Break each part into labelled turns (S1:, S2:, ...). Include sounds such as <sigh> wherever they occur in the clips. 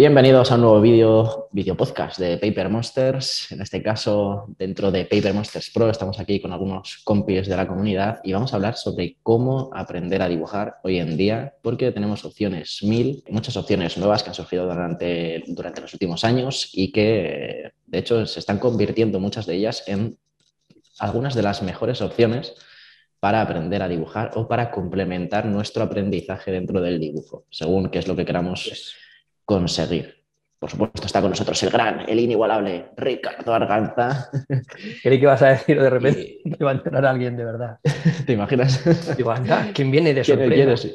S1: Bienvenidos a un nuevo vídeo, video podcast de Paper Monsters. En este caso, dentro de Paper Monsters Pro, estamos aquí con algunos compis de la comunidad y vamos a hablar sobre cómo aprender a dibujar hoy en día, porque tenemos opciones mil, muchas opciones nuevas que han surgido durante, durante los últimos años y que, de hecho, se están convirtiendo muchas de ellas en algunas de las mejores opciones para aprender a dibujar o para complementar nuestro aprendizaje dentro del dibujo, según qué es lo que queramos conseguir. Por supuesto, está con nosotros el gran, el inigualable Ricardo Arganza. <laughs>
S2: Creí que ibas a decir de repente que iba a entrar alguien de verdad. <laughs>
S1: ¿Te imaginas?
S2: Digo, anda, ¿quién viene de <laughs> sorpresa?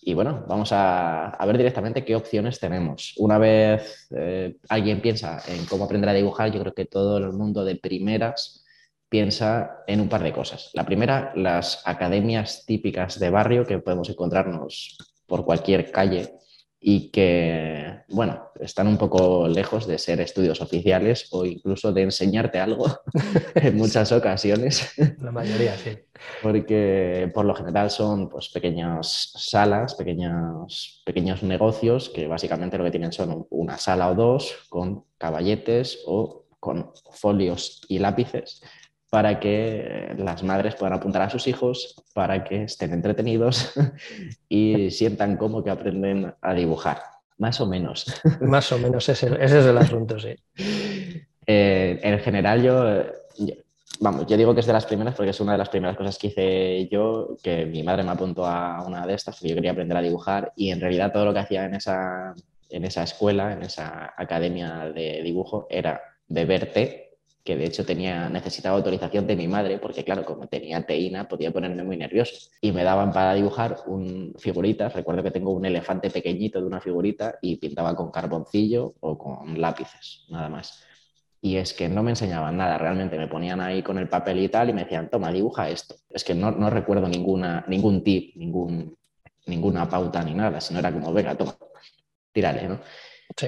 S1: Y bueno, vamos a, ver directamente qué opciones tenemos. Una vez eh, alguien piensa en cómo aprender a dibujar, yo creo que todo el mundo de primeras piensa en un par de cosas. La primera, las academias típicas de barrio que podemos encontrarnos por cualquier calle y que, bueno, están un poco lejos de ser estudios oficiales o incluso de enseñarte algo <laughs> en muchas ocasiones.
S2: La mayoría, sí.
S1: Porque por lo general son pues, pequeñas salas, pequeños, pequeños negocios que básicamente lo que tienen son una sala o dos con caballetes o con folios y lápices para que las madres puedan apuntar a sus hijos, para que estén entretenidos <laughs> y sientan como que aprenden a dibujar. Más o menos. <laughs>
S2: Más o menos, ese, es el asunto, sí. <laughs>
S1: Eh, en general, yo, vamos, yo digo que es de las primeras porque es una de las primeras cosas que hice yo, que mi madre me apuntó a una de estas, porque yo quería aprender a dibujar y en realidad todo lo que hacía en esa, en esa escuela, en esa academia de dibujo, era beber té que de hecho tenía, necesitaba autorización de mi madre, porque claro, como tenía teína, podía ponerme muy nervioso. Y me daban para dibujar un figuritas, recuerdo que tengo un elefante pequeñito de una figurita y pintaba con carboncillo o con lápices, nada más. Y es que no me enseñaban nada, realmente me ponían ahí con el papel y tal y me decían, toma, dibuja esto. Es que no, no recuerdo ninguna, ningún tip, ningún, ninguna pauta ni nada, sino era como, venga, toma, tírale, ¿no? Sí.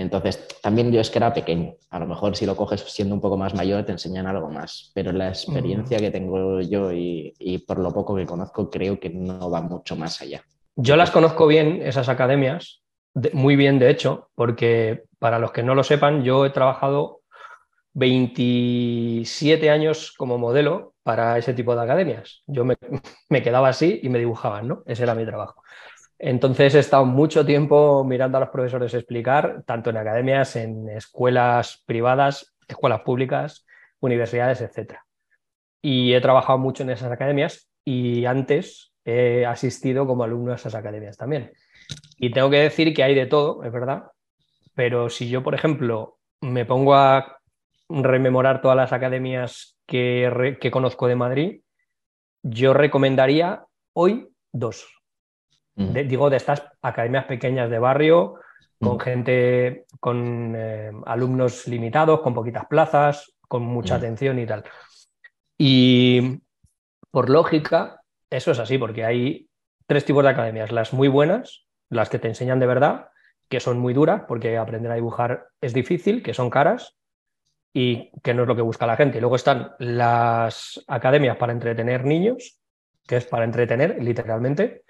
S1: Entonces, también yo es que era pequeño. A lo mejor si lo coges siendo un poco más mayor te enseñan algo más. Pero la experiencia que tengo yo y, por lo poco que conozco creo que no va mucho más allá.
S2: Yo las conozco bien, esas academias, muy bien de hecho, porque para los que no lo sepan, yo he trabajado 27 años como modelo para ese tipo de academias. Yo me, <laughs> me quedaba así y me dibujaban, ¿no? Ese era mi trabajo. Entonces he estado mucho tiempo mirando a los profesores explicar, tanto en academias, en escuelas privadas, escuelas públicas, universidades, etc. Y he trabajado mucho en esas academias y antes he asistido como alumno a esas academias también. Y tengo que decir que hay de todo, es verdad, pero si yo, por ejemplo, me pongo a rememorar todas las academias que, que conozco de Madrid, yo recomendaría hoy dos digo, de estas academias pequeñas de barrio, con gente, con eh, alumnos limitados, con poquitas plazas, con mucha atención y tal. Y por lógica, eso es así, porque hay tres tipos de academias, las muy buenas, las que te enseñan de verdad, que son muy duras, porque aprender a dibujar es difícil, que son caras y que no es lo que busca la gente. Y luego están las academias para entretener niños, que es para entretener, literalmente,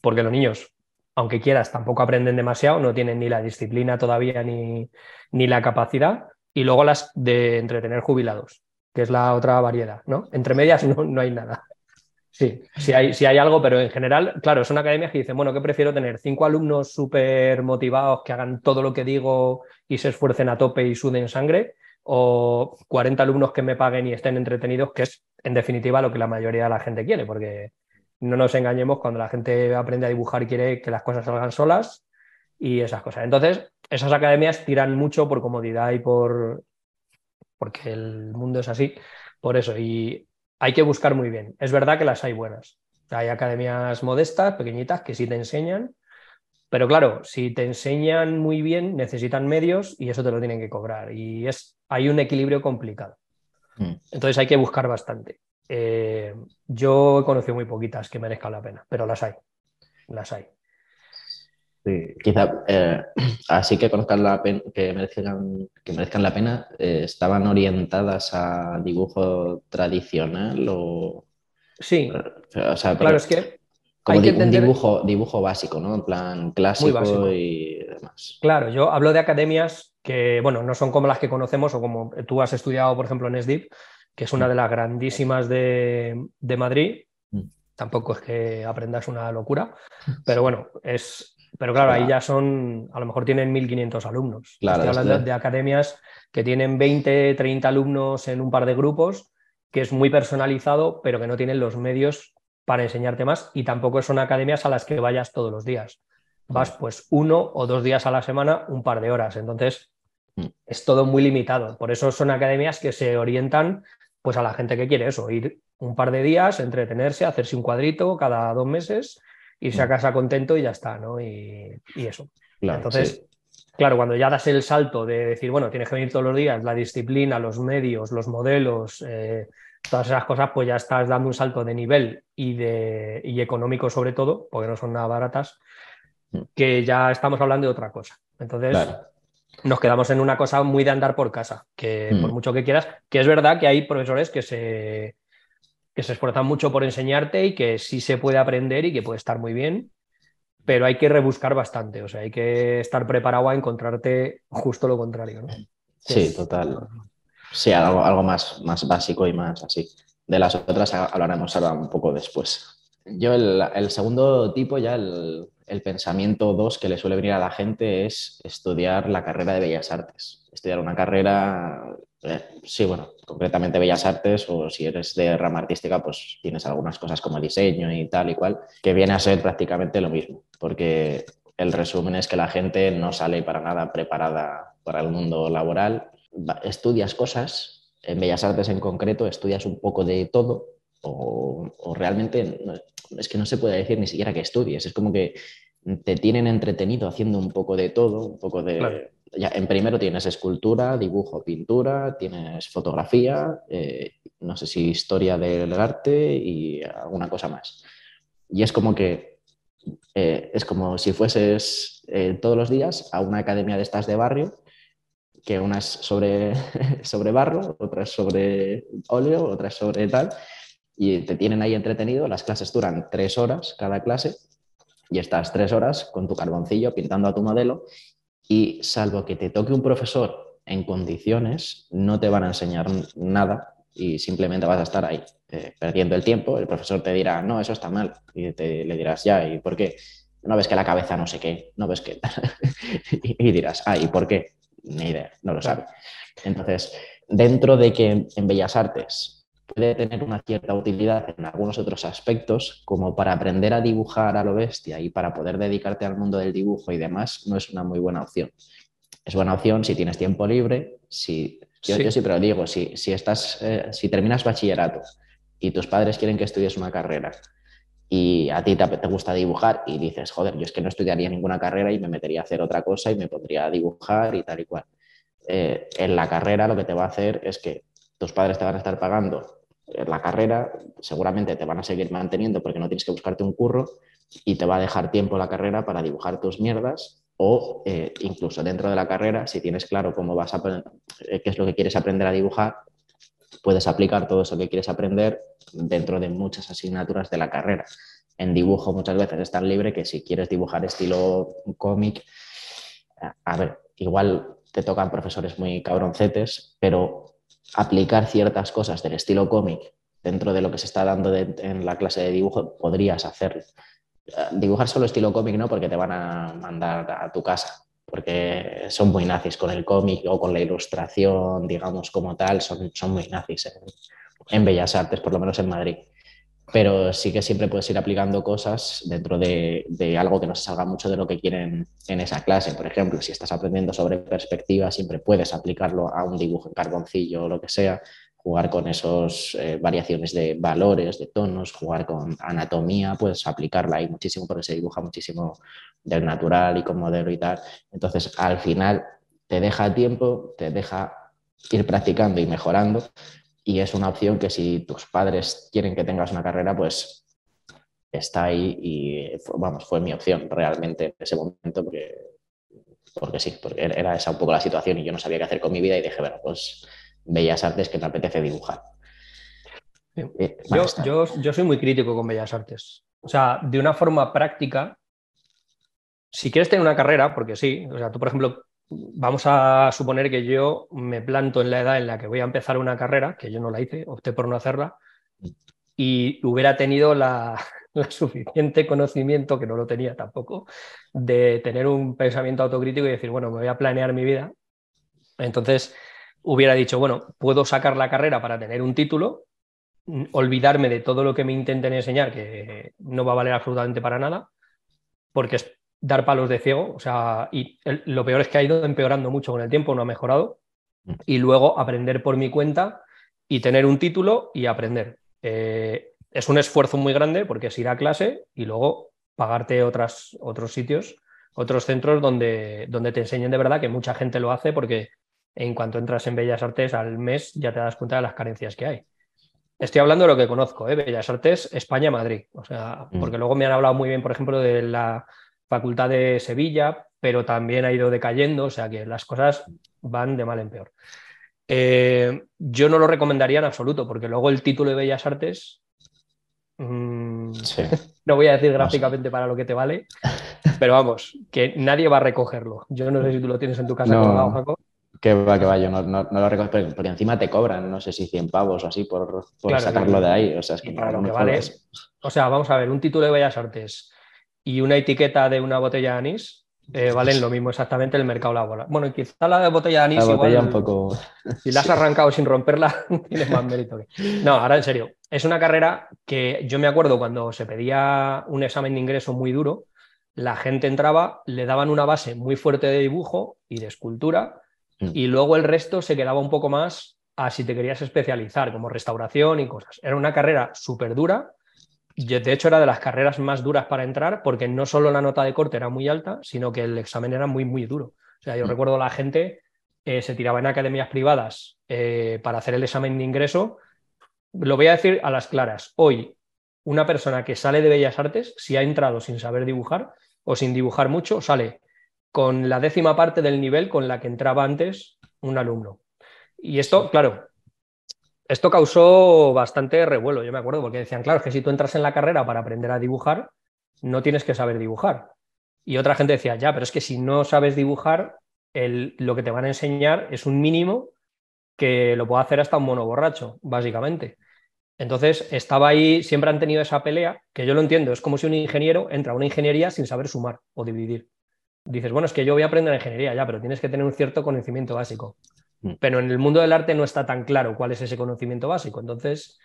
S2: porque los niños, aunque quieras, tampoco aprenden demasiado, no tienen ni la disciplina todavía ni, ni la capacidad, y luego las de entretener jubilados, que es la otra variedad, ¿no? Entre medias no, no hay nada. Sí, sí hay, hay algo, pero en general, claro, es una academia que dice, bueno, ¿qué prefiero tener? ¿Cinco alumnos súper motivados que hagan todo lo que digo y se esfuercen a tope y suden sangre? ¿O 40 alumnos que me paguen y estén entretenidos, que es en definitiva lo que la mayoría de la gente quiere? Porque no nos engañemos cuando la gente aprende a dibujar y quiere que las cosas salgan solas y esas cosas. Entonces, esas academias tiran mucho por comodidad y por porque el mundo es así, por eso. Y hay que buscar muy bien. Es verdad que las hay buenas. Hay academias modestas, pequeñitas, que sí te enseñan, pero claro, si te enseñan muy bien, necesitan medios y eso te lo tienen que cobrar. Y es, hay un equilibrio complicado. Mm. Entonces hay que buscar bastante. Eh, yo he conocido muy poquitas que merezcan la pena, pero las hay. Las hay.
S1: Sí, quizá eh, <clears throat> así que conozcan la pena, que merezcan, que merezcan la pena, eh, ¿estaban orientadas a dibujo tradicional o...?
S2: Sí, claro, es que
S1: como un dibujo, dibujo básico, ¿no? En plan clásico y más.
S2: Claro, yo hablo de academias que, bueno, no son como las que conocemos o como tú has estudiado, por ejemplo, en SDIP, que es una de las grandísimas de, Madrid. Mm. Tampoco es que aprendas una locura, <laughs> pero bueno, es. Pero claro, ahí ya son, a lo mejor tienen 1.500 alumnos. Claro, Estoy hablando de academias que tienen 20, 30 alumnos en un par de grupos, que es muy personalizado, pero que no tienen los medios para enseñarte más y tampoco son academias a las que vayas todos los días. Vas pues uno o dos días a la semana, un par de horas. Entonces. Es todo muy limitado. Por eso son academias que se orientan pues a la gente que quiere eso, ir un par de días, entretenerse, hacerse un cuadrito cada dos meses, irse a mm. casa contento y ya está, ¿no? Y, eso. Entonces, claro, cuando ya das el salto de decir, bueno, tienes que venir todos los días, la disciplina, los medios, los modelos, eh, todas esas cosas, pues ya estás dando un salto de nivel y, de, y económico sobre todo, porque no son nada baratas, mm. que ya estamos hablando de otra cosa. Entonces, nos quedamos en una cosa muy de andar por casa, que por mm. mucho que quieras, que es verdad que hay profesores que se, que se esfuerzan mucho por enseñarte y que sí se puede aprender y que puede estar muy bien, pero hay que rebuscar bastante, o sea, hay que estar preparado a encontrarte justo lo contrario. ¿no?
S1: Sí, total. Sí, algo, algo más, más básico y más así. De las otras hablaremos ahora un poco después. Yo el, segundo tipo, ya el, pensamiento 2 que le suele venir a la gente es estudiar la carrera de Bellas Artes. Estudiar una carrera, eh, sí, bueno, concretamente Bellas Artes o si eres de rama artística, pues tienes algunas cosas como diseño y tal y cual, que viene a ser prácticamente lo mismo, porque el resumen es que la gente no sale para nada preparada para el mundo laboral estudias cosas, en Bellas Artes en concreto, estudias un poco de todo o, realmente es que no se puede decir ni siquiera que estudies, es como que te tienen entretenido haciendo un poco de todo, un poco de... Ya, en primero tienes escultura, dibujo, pintura, tienes fotografía, eh, no sé si historia del arte y alguna cosa más. Y es como que eh, es como si fueses eh, todos los días a una academia de estas de barrio que una es sobre, <laughs> sobre barro, otra es sobre óleo, otra es sobre tal, y te tienen ahí entretenido. Las clases duran tres horas cada clase y estás tres horas con tu carboncillo pintando a tu modelo y salvo que te toque un profesor en condiciones, no te van a enseñar nada y simplemente vas a estar ahí eh, perdiendo el tiempo. El profesor te dirá, no, eso está mal, y te, le dirás, ya, ¿y por qué? No ves que la cabeza no sé qué, no ves que... <laughs> y dirás, ah, ¿y por qué? ni idea, no lo sabe. Entonces, dentro de que en Bellas Artes puede tener una cierta utilidad en algunos otros aspectos, como para aprender a dibujar a lo bestia y para poder dedicarte al mundo del dibujo y demás, no es una muy buena opción. Es buena opción si tienes tiempo libre, si, yo, sí. siempre lo digo, si, si, estás, eh, si terminas bachillerato y tus padres quieren que estudies una carrera y a ti te, gusta dibujar y dices, joder, yo es que no estudiaría ninguna carrera y me metería a hacer otra cosa y me pondría a dibujar y tal y cual. Eh, en la carrera lo que te va a hacer es que tus padres te van a estar pagando la carrera, seguramente te van a seguir manteniendo porque no tienes que buscarte un curro y te va a dejar tiempo la carrera para dibujar tus mierdas o eh, incluso dentro de la carrera, si tienes claro cómo vas a eh, qué es lo que quieres aprender a dibujar, puedes aplicar todo eso que quieres aprender dentro de muchas asignaturas de la carrera. En dibujo muchas veces es tan libre que si quieres dibujar estilo cómic, a ver, igual te tocan profesores muy cabroncetes, pero aplicar ciertas cosas del estilo cómic dentro de lo que se está dando en la clase de dibujo, podrías hacerlo. Dibujar solo estilo cómic no, porque te van a mandar a tu casa, porque son muy nazis con el cómic o con la ilustración, digamos, como tal, son, son muy nazis en, Bellas Artes, por lo menos en Madrid. Pero sí que siempre puedes ir aplicando cosas dentro de, algo que no se salga mucho de lo que quieren en esa clase. Por ejemplo, si estás aprendiendo sobre perspectiva, siempre puedes aplicarlo a un dibujo en carboncillo o lo que sea, jugar con esas eh, variaciones de valores, de tonos, jugar con anatomía, puedes aplicarla ahí muchísimo porque se dibuja muchísimo del natural y con modelo y tal. Entonces, al final te deja tiempo, te deja ir practicando y mejorando y es una opción que si tus padres quieren que tengas una carrera, pues está ahí y vamos, fue mi opción realmente en ese momento porque, porque sí, porque era esa un poco la situación y yo no sabía qué hacer con mi vida y dije, bueno, pues Bellas Artes que me apetece dibujar.
S2: Eh, yo, yo, soy muy crítico con Bellas Artes. O sea, de una forma práctica, si quieres tener una carrera, porque sí, o sea, tú, por ejemplo, vamos a suponer que yo me planto en la edad en la que voy a empezar una carrera, que yo no la hice, opté por no hacerla, y hubiera tenido <laughs> la, suficiente conocimiento, que no lo tenía tampoco, de tener un pensamiento autocrítico y decir, bueno, me voy a planear mi vida. Entonces, hubiera dicho, bueno, puedo sacar la carrera para tener un título, olvidarme de todo lo que me intenten enseñar, que no va a valer absolutamente para nada, porque es dar palos de ciego, o sea, y lo peor es que ha ido empeorando mucho con el tiempo, no ha mejorado, mm. y luego aprender por mi cuenta y tener un título y aprender. Eh, es un esfuerzo muy grande porque es ir a clase y luego pagarte otras, otros sitios, otros centros donde, donde te enseñen de verdad, que mucha gente lo hace porque en cuanto entras en Bellas Artes al mes ya te das cuenta de las carencias que hay. Estoy hablando de lo que conozco, ¿eh? Bellas Artes, España, Madrid. O sea, mm. porque luego me han hablado muy bien, por ejemplo, de la Facultad de Sevilla, pero también ha ido decayendo, o sea que las cosas van de mal en peor. Eh, yo no lo recomendaría en absoluto, porque luego el título de Bellas Artes, mm, <laughs> no voy a decir gráficamente para lo que te vale, pero vamos, que nadie va a recogerlo. Yo no sé si tú lo tienes en tu casa
S1: no, Jaco. Que va, que va, yo no, lo recojo, pero, encima te cobran, no sé si 100 pavos o así por, sacarlo de ahí. O sea, es que
S2: para lo que vale. O sea, vamos a ver, un título de Bellas Artes y una etiqueta de una botella de anís eh, valen lo mismo exactamente en el mercado laboral. Bueno, quizá la de botella de anís igual, un poco... si la has <laughs> arrancado sin romperla, <laughs> tienes más mérito. Que... No, ahora en serio, es una carrera que yo me acuerdo cuando se pedía un examen de ingreso muy duro, la gente entraba, le daban una base muy fuerte de dibujo y de escultura, mm. y luego el resto se quedaba un poco más a si te querías especializar, como restauración y cosas. Era una carrera súper dura de hecho, era de las carreras más duras para entrar porque no solo la nota de corte era muy alta, sino que el examen era muy, muy duro. O sea, yo mm. recuerdo la gente eh, se tiraba en academias privadas eh, para hacer el examen de ingreso. Lo voy a decir a las claras. Hoy, una persona que sale de Bellas Artes, si ha entrado sin saber dibujar o sin dibujar mucho, sale con la décima parte del nivel con la que entraba antes un alumno. Y esto, claro, esto causó bastante revuelo, yo me acuerdo, porque decían, claro, que si tú entras en la carrera para aprender a dibujar, no tienes que saber dibujar. Y otra gente decía, ya, pero es que si no sabes dibujar, lo que te van a enseñar es un mínimo que lo puede hacer hasta un mono borracho, básicamente. Entonces, estaba ahí, siempre han tenido esa pelea, que yo lo entiendo, es como si un ingeniero entra a una ingeniería sin saber sumar o dividir. Dices, bueno, es que yo voy a aprender ingeniería ya, pero tienes que tener un cierto conocimiento básico. Mm. Pero en el mundo del arte no está tan claro cuál es ese conocimiento básico. Entonces,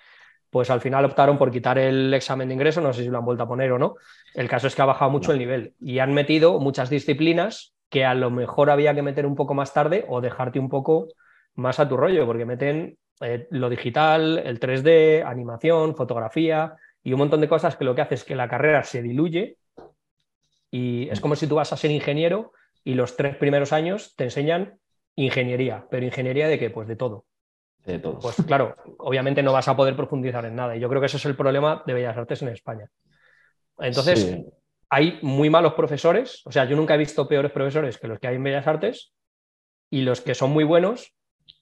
S2: pues al final optaron por quitar el examen de ingreso, no sé si lo han vuelto a poner o no. El caso es que ha bajado mucho el nivel y han metido muchas disciplinas que a lo mejor había que meter un poco más tarde o dejarte un poco más a tu rollo, porque meten eh, lo digital, el 3D, animación, fotografía y un montón de cosas que lo que hace es que la carrera se diluye y es mm. como si tú vas a ser ingeniero y los tres primeros años te enseñan Ingeniería, pero ingeniería de qué? Pues de todo.
S1: De todo.
S2: Pues claro, obviamente no vas a poder profundizar en nada. Y yo creo que ese es el problema de Bellas Artes en España. Entonces, hay muy malos profesores. O sea, yo nunca he visto peores profesores que los que hay en Bellas Artes. Y los que son muy buenos,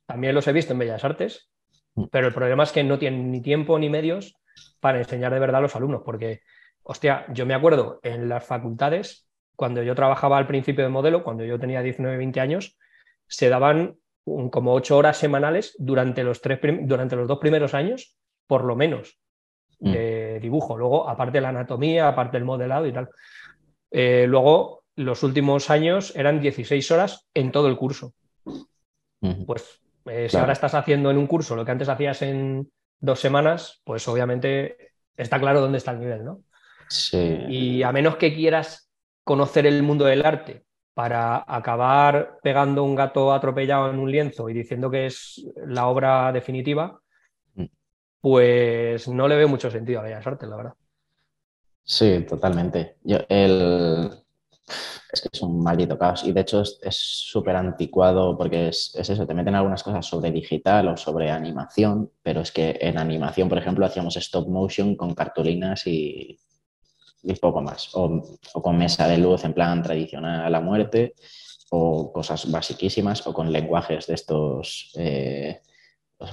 S2: también los he visto en Bellas Artes. Mm. Pero el problema es que no tienen ni tiempo ni medios para enseñar de verdad a los alumnos. Porque, hostia, yo me acuerdo en las facultades, cuando yo trabajaba al principio de modelo, cuando yo tenía 19, 20 años, se daban como ocho horas semanales durante los, tres durante los dos primeros años, por lo menos, mm. de dibujo. Luego, aparte de la anatomía, aparte del modelado y tal. Eh, luego, los últimos años eran 16 horas en todo el curso. Pues eh, si ahora estás haciendo en un curso lo que antes hacías en dos semanas, pues obviamente está claro dónde está el nivel, ¿no?
S1: Sí.
S2: Y a menos que quieras conocer el mundo del arte para acabar pegando un gato atropellado en un lienzo y diciendo que es la obra definitiva, mm. pues no le veo mucho sentido a Bellas Artes, la verdad.
S1: Sí, totalmente. Yo, el... Es que es un maldito caos y de hecho es súper anticuado porque es, eso, te meten algunas cosas sobre digital o sobre animación, pero es que en animación, por ejemplo, hacíamos stop motion con cartulinas y, y poco más. O, con mesa de luz en plan tradicional a la muerte, o cosas basiquísimas, o con lenguajes de estos eh,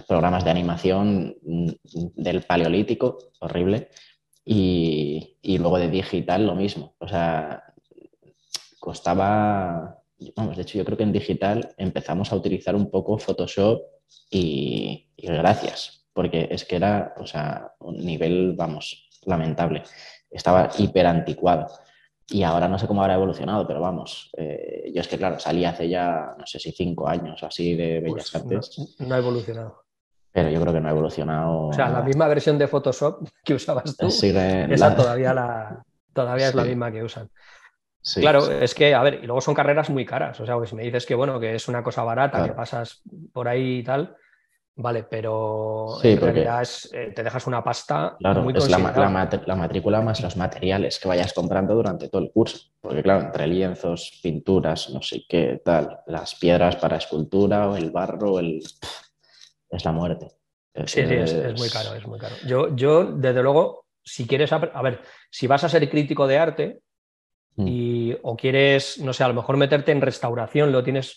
S1: programas de animación del paleolítico, horrible, y, luego de digital lo mismo. O sea, costaba, vamos, de hecho yo creo que en digital empezamos a utilizar un poco Photoshop y, gracias, porque es que era, o sea, un nivel, vamos, lamentable. Estaba hiper anticuado. Y ahora no sé cómo habrá evolucionado, pero vamos, eh, yo es que claro, salí hace ya, no sé si cinco años así de Bellas pues Artes.
S2: No, ha evolucionado.
S1: Pero yo creo que no ha evolucionado.
S2: O sea, la misma versión de Photoshop que usabas tú, esa todavía, la, todavía es la misma que usan. claro, es que, a ver, y luego son carreras muy caras. O sea, que si me dices que, bueno, que es una cosa barata, que pasas por ahí y tal, Vale, pero en realidad es, eh, te dejas una pasta.
S1: Claro, es la, matrícula más los materiales que vayas comprando durante todo el curso. Porque, claro, entre lienzos, pinturas, no sé qué, tal, las piedras para escultura o el barro, el... es la muerte.
S2: sí, sí, es, muy caro, es muy caro. Yo, yo, desde luego, si quieres, a ver, si vas a ser crítico de arte mm. y, o quieres, no sé, a lo mejor meterte en restauración, lo tienes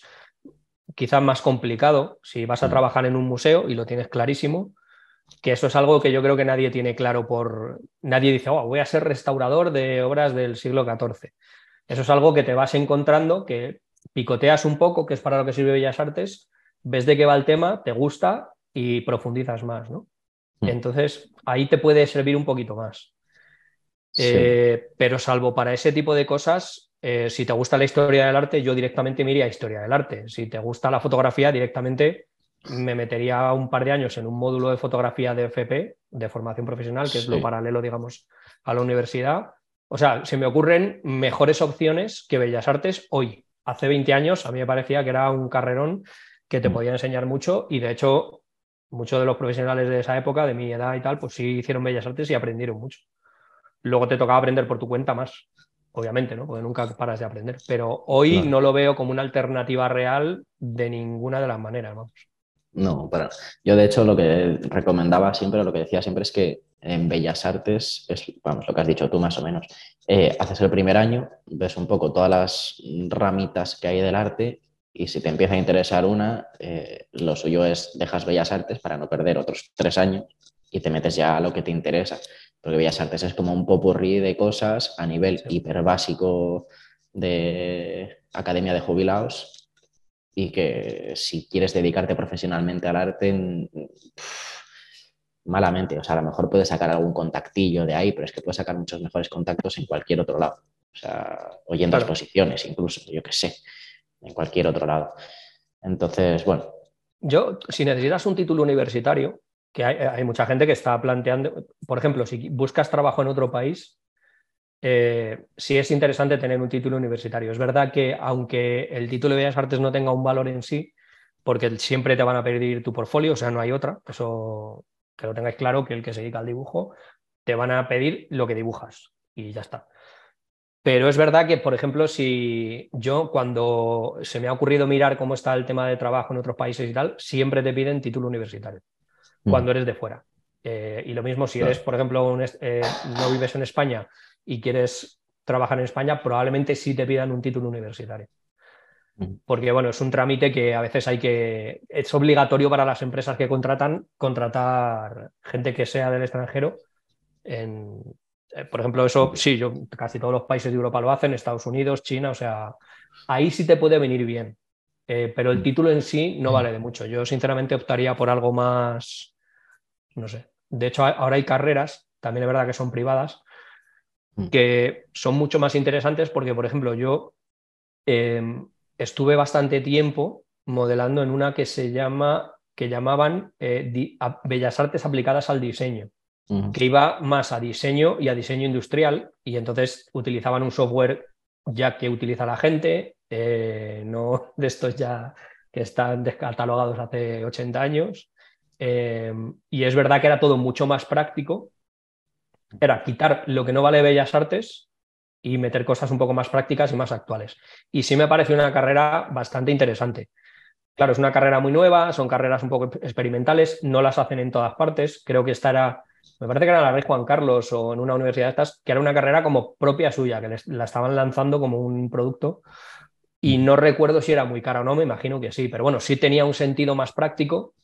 S2: quizás más complicado si vas a mm. trabajar en un museo y lo tienes clarísimo, que eso es algo que yo creo que nadie tiene claro por... Nadie dice, oh, voy a ser restaurador de obras del siglo XIV. Eso es algo que te vas encontrando, que picoteas un poco, que es para lo que sirve Bellas Artes, ves de qué va el tema, te gusta y profundizas más, ¿no? Mm. Entonces, ahí te puede servir un poquito más. Eh, pero salvo para ese tipo de cosas, eh, si te gusta la historia del arte, yo directamente me iría a historia del arte. Si te gusta la fotografía, directamente me metería un par de años en un módulo de fotografía de FP, de formación profesional, que es lo paralelo, digamos, a la universidad. O sea, se me ocurren mejores opciones que Bellas Artes hoy. Hace 20 años a mí me parecía que era un carrerón que te mm. podía enseñar mucho y de hecho muchos de los profesionales de esa época, de mi edad y tal, pues sí hicieron Bellas Artes y aprendieron mucho. Luego te tocaba aprender por tu cuenta más obviamente, ¿no? Porque nunca paras de aprender. Pero hoy no lo veo como una alternativa real de ninguna de las maneras, vamos.
S1: No, pero yo de hecho lo que recomendaba siempre, lo que decía siempre es que en Bellas Artes, es, vamos, lo que has dicho tú más o menos, eh, haces el primer año, ves un poco todas las ramitas que hay del arte y si te empieza a interesar una, eh, lo suyo es dejas Bellas Artes para no perder otros tres años y te metes ya a lo que te interesa porque Bellas Artes es como un popurrí de cosas a nivel hiper básico de academia de jubilados y que si quieres dedicarte profesionalmente al arte, malamente, o sea, a lo mejor puedes sacar algún contactillo de ahí, pero es que puedes sacar muchos mejores contactos en cualquier otro lado, o sea, oyendo exposiciones incluso, yo qué sé, en cualquier otro lado. Entonces, bueno.
S2: Yo, si necesitas un título universitario, que hay, mucha gente que está planteando, por ejemplo, si buscas trabajo en otro país, eh, sí es interesante tener un título universitario. Es verdad que aunque el título de Bellas Artes no tenga un valor en sí, porque siempre te van a pedir tu portfolio, o sea, no hay otra, eso que lo tengáis claro, que el que se dedica al dibujo, te van a pedir lo que dibujas y ya está. Pero es verdad que, por ejemplo, si yo cuando se me ha ocurrido mirar cómo está el tema de trabajo en otros países y tal, siempre te piden título universitario. Mm. cuando eres de fuera. Eh, y lo mismo si eres, por ejemplo, eh, no vives en España y quieres trabajar en España, probablemente sí te pidan un título universitario. Mm. Porque, bueno, es un trámite que a veces hay que. Es obligatorio para las empresas que contratan contratar gente que sea del extranjero. En, eh, por ejemplo, eso sí, yo casi todos los países de Europa lo hacen, Estados Unidos, China, o sea, ahí sí te puede venir bien. Eh, pero el mm. título en sí no vale de mucho. Yo sinceramente optaría por algo más, no sé. De hecho, ahora hay carreras, también es verdad que son privadas, mm. que son mucho más interesantes porque, por ejemplo, yo em, estuve bastante tiempo modelando en una que se llama, que llamaban eh, Bellas Artes aplicadas al diseño, que iba más a diseño y a diseño industrial, y entonces utilizaban un software ya que utiliza la gente, eh, no <laughs> de estos ya que están descatalogados hace 80 años. Eh, y es verdad que era todo mucho más práctico. Era quitar lo que no vale Bellas Artes y meter cosas un poco más prácticas y más actuales. Y sí me parece una carrera bastante interesante. Claro, es una carrera muy nueva, son carreras un poco experimentales, no las hacen en todas partes. Creo que esta era me parece que era la Rey Juan Carlos o en una universidad de estas, que era una carrera como propia suya, que la estaban lanzando como un producto. Y no recuerdo si era muy cara o no, me imagino que sí, pero bueno, sí tenía un sentido más práctico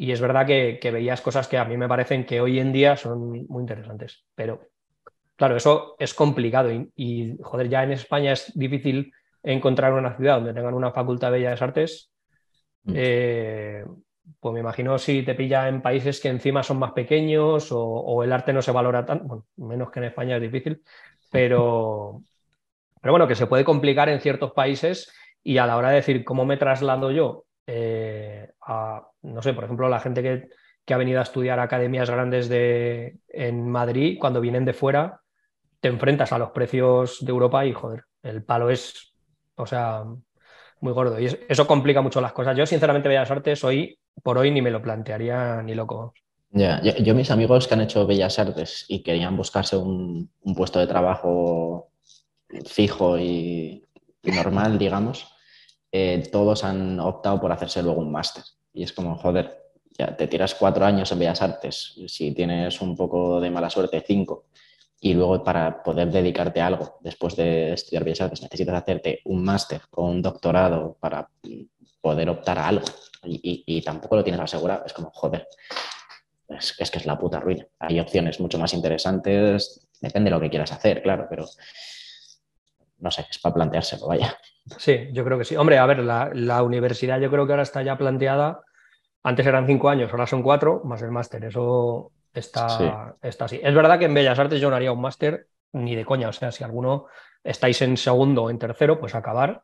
S2: y es verdad que, veías cosas que a mí me parecen que hoy en día son muy interesantes. Pero claro, eso es complicado y, joder, ya en España es difícil encontrar una ciudad donde tengan una facultad de bellas artes, mm. eh, pues me imagino si te pilla en países que encima son más pequeños o, el arte no se valora tanto, bueno, menos que en España es difícil, pero, pero bueno, que se puede complicar en ciertos países y a la hora de decir cómo me traslado yo eh, no sé, por ejemplo, la gente que, que, ha venido a estudiar academias grandes de, en Madrid, cuando vienen de fuera, te enfrentas a los precios de Europa y joder, el palo es, o sea, muy gordo. Y eso complica mucho las cosas. Yo, sinceramente, Bellas Artes hoy, por hoy, ni me lo plantearía ni loco.
S1: Ya, yo, mis amigos que han hecho Bellas Artes y querían buscarse un, puesto de trabajo fijo y, normal, digamos, eh, todos han optado por hacerse luego un máster. Y es como, joder, ya te tiras cuatro años en Bellas Artes, si tienes un poco de mala suerte, cinco, y luego para poder dedicarte a algo después de estudiar Bellas Artes necesitas hacerte un máster o un doctorado para poder optar a algo y, tampoco lo tienes asegurado. Es como, joder, es, es, que es la puta ruina. Hay opciones mucho más interesantes, depende de lo que quieras hacer, claro, pero no sé, es para planteárselo, vaya.
S2: Sí, yo creo que sí. Hombre, a ver, la, la universidad yo creo que ahora está ya planteada. Antes eran cinco años, ahora son cuatro, más el máster. Eso Está, está así. Es verdad que en Bellas Artes yo no haría un máster ni de coña. O sea, si alguno estáis en segundo o en tercero, pues acabar,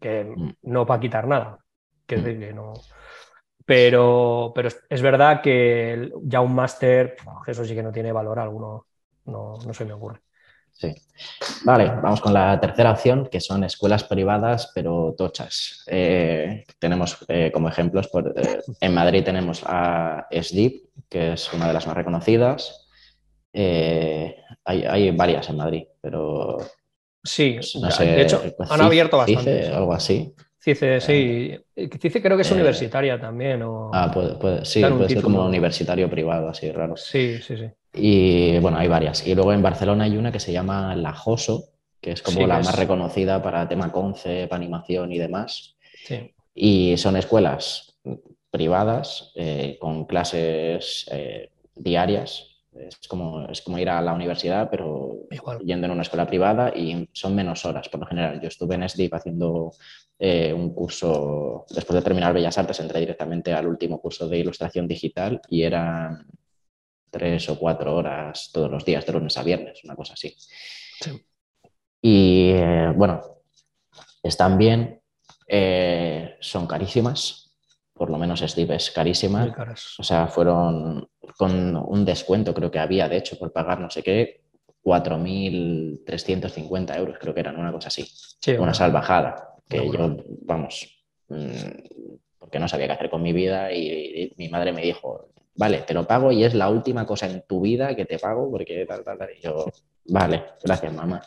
S2: que mm. no va a quitar nada. Que, mm. no... Pero, pero es verdad que ya un máster, eso sí que no tiene valor alguno. No, no se me ocurre.
S1: Sí. Vale, vamos con la tercera opción, que son escuelas privadas, pero tochas. Eh, tenemos eh, como ejemplos, por, eh, en Madrid tenemos a SDIP, que es una de las más reconocidas. Hay, varias en Madrid, pero...
S2: Sí, de hecho, han abierto bastante.
S1: algo así.
S2: CICE, sí. CICE creo que es universitaria también.
S1: Ah, puede, sí, puede ser como universitario privado, así raro.
S2: Sí, sí, sí.
S1: Y bueno, hay varias. Y luego en Barcelona hay una que se llama La Joso, que es como la más reconocida para tema concept, animación y demás. Y son escuelas privadas eh, con clases eh, diarias. Es como, es como ir a la universidad, pero yendo en una escuela privada y son menos horas por lo general. Yo estuve en SDIP haciendo eh, un curso, después de terminar Bellas Artes, entré directamente al último curso de ilustración digital y eran tres o cuatro horas todos los días, de lunes a viernes, una cosa así. Y eh, bueno, están bien, eh, son carísimas, por lo menos Steve es carísima. O sea, fueron con un descuento, creo que había, de hecho, por pagar no sé qué, 4.350 euros, creo que eran una cosa así. una salvajada, que yo, vamos, mm, porque no sabía qué hacer con mi vida y mi madre me dijo, vale, te lo pago y es la última cosa en tu vida que te pago porque tal, tal, tal. Y yo, vale, gracias, mamá.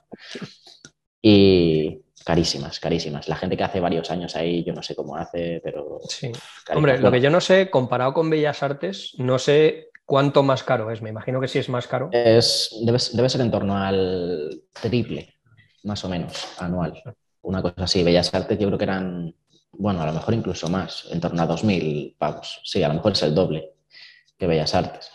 S1: Y carísimas, carísimas. La gente que hace varios años ahí, yo no sé cómo hace, pero...
S2: Sí. Hombre, lo que yo no sé, comparado con Bellas Artes, no sé cuánto más caro es. Me imagino que sí es más caro.
S1: Es, debe, debe ser en torno al triple, más o menos, anual. Una cosa así. Bellas Artes yo creo que eran, bueno, a lo mejor incluso más, en torno a 2.000 pavos. Sí, a lo mejor es el doble que Bellas Artes.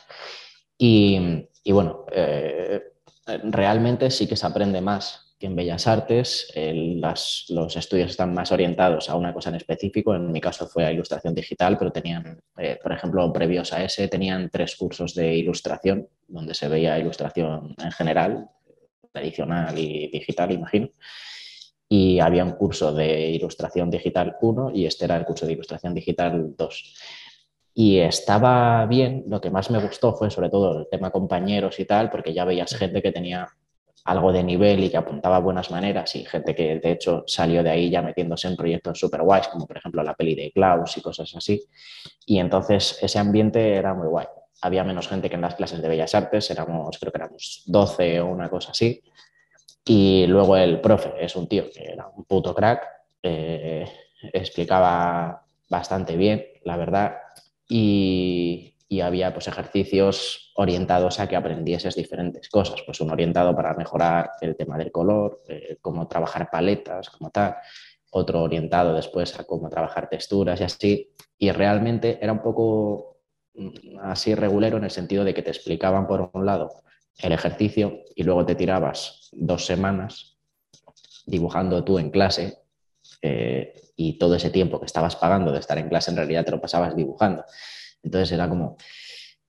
S1: Y, bueno, eh, realmente sí que se aprende más que en Bellas Artes. los estudios están más orientados a una cosa en específico. En mi caso fue a ilustración digital, pero tenían, eh, por ejemplo, previos a ese, tenían tres cursos de ilustración, donde se veía ilustración en general, tradicional y digital, imagino y había un curso de ilustración digital 1 y este era el curso de ilustración digital 2. Y estaba bien, lo que más me gustó fue sobre todo el tema compañeros y tal, porque ya veías gente que tenía algo de nivel y que apuntaba buenas maneras y gente que de hecho salió de ahí ya metiéndose en proyectos super guays, como por ejemplo la peli de Klaus y cosas así. Y entonces ese ambiente era muy guay. Había menos gente que en las clases de Bellas Artes, éramos, creo que éramos 12 o una cosa así. Y luego el profe es un tío que era un puto crack, eh, explicaba bastante bien, la verdad, y, había pues, ejercicios orientados a que aprendieses diferentes cosas. Pues un orientado para mejorar el tema del color, eh, cómo trabajar paletas, como tal. Otro orientado después a cómo trabajar texturas y así. Y realmente era un poco mm, así regulero en el sentido de que te explicaban por un lado el ejercicio y luego te tirabas dos semanas dibujando tú en clase eh, y todo ese tiempo que estabas pagando de estar en clase en realidad te lo pasabas dibujando. Entonces era como,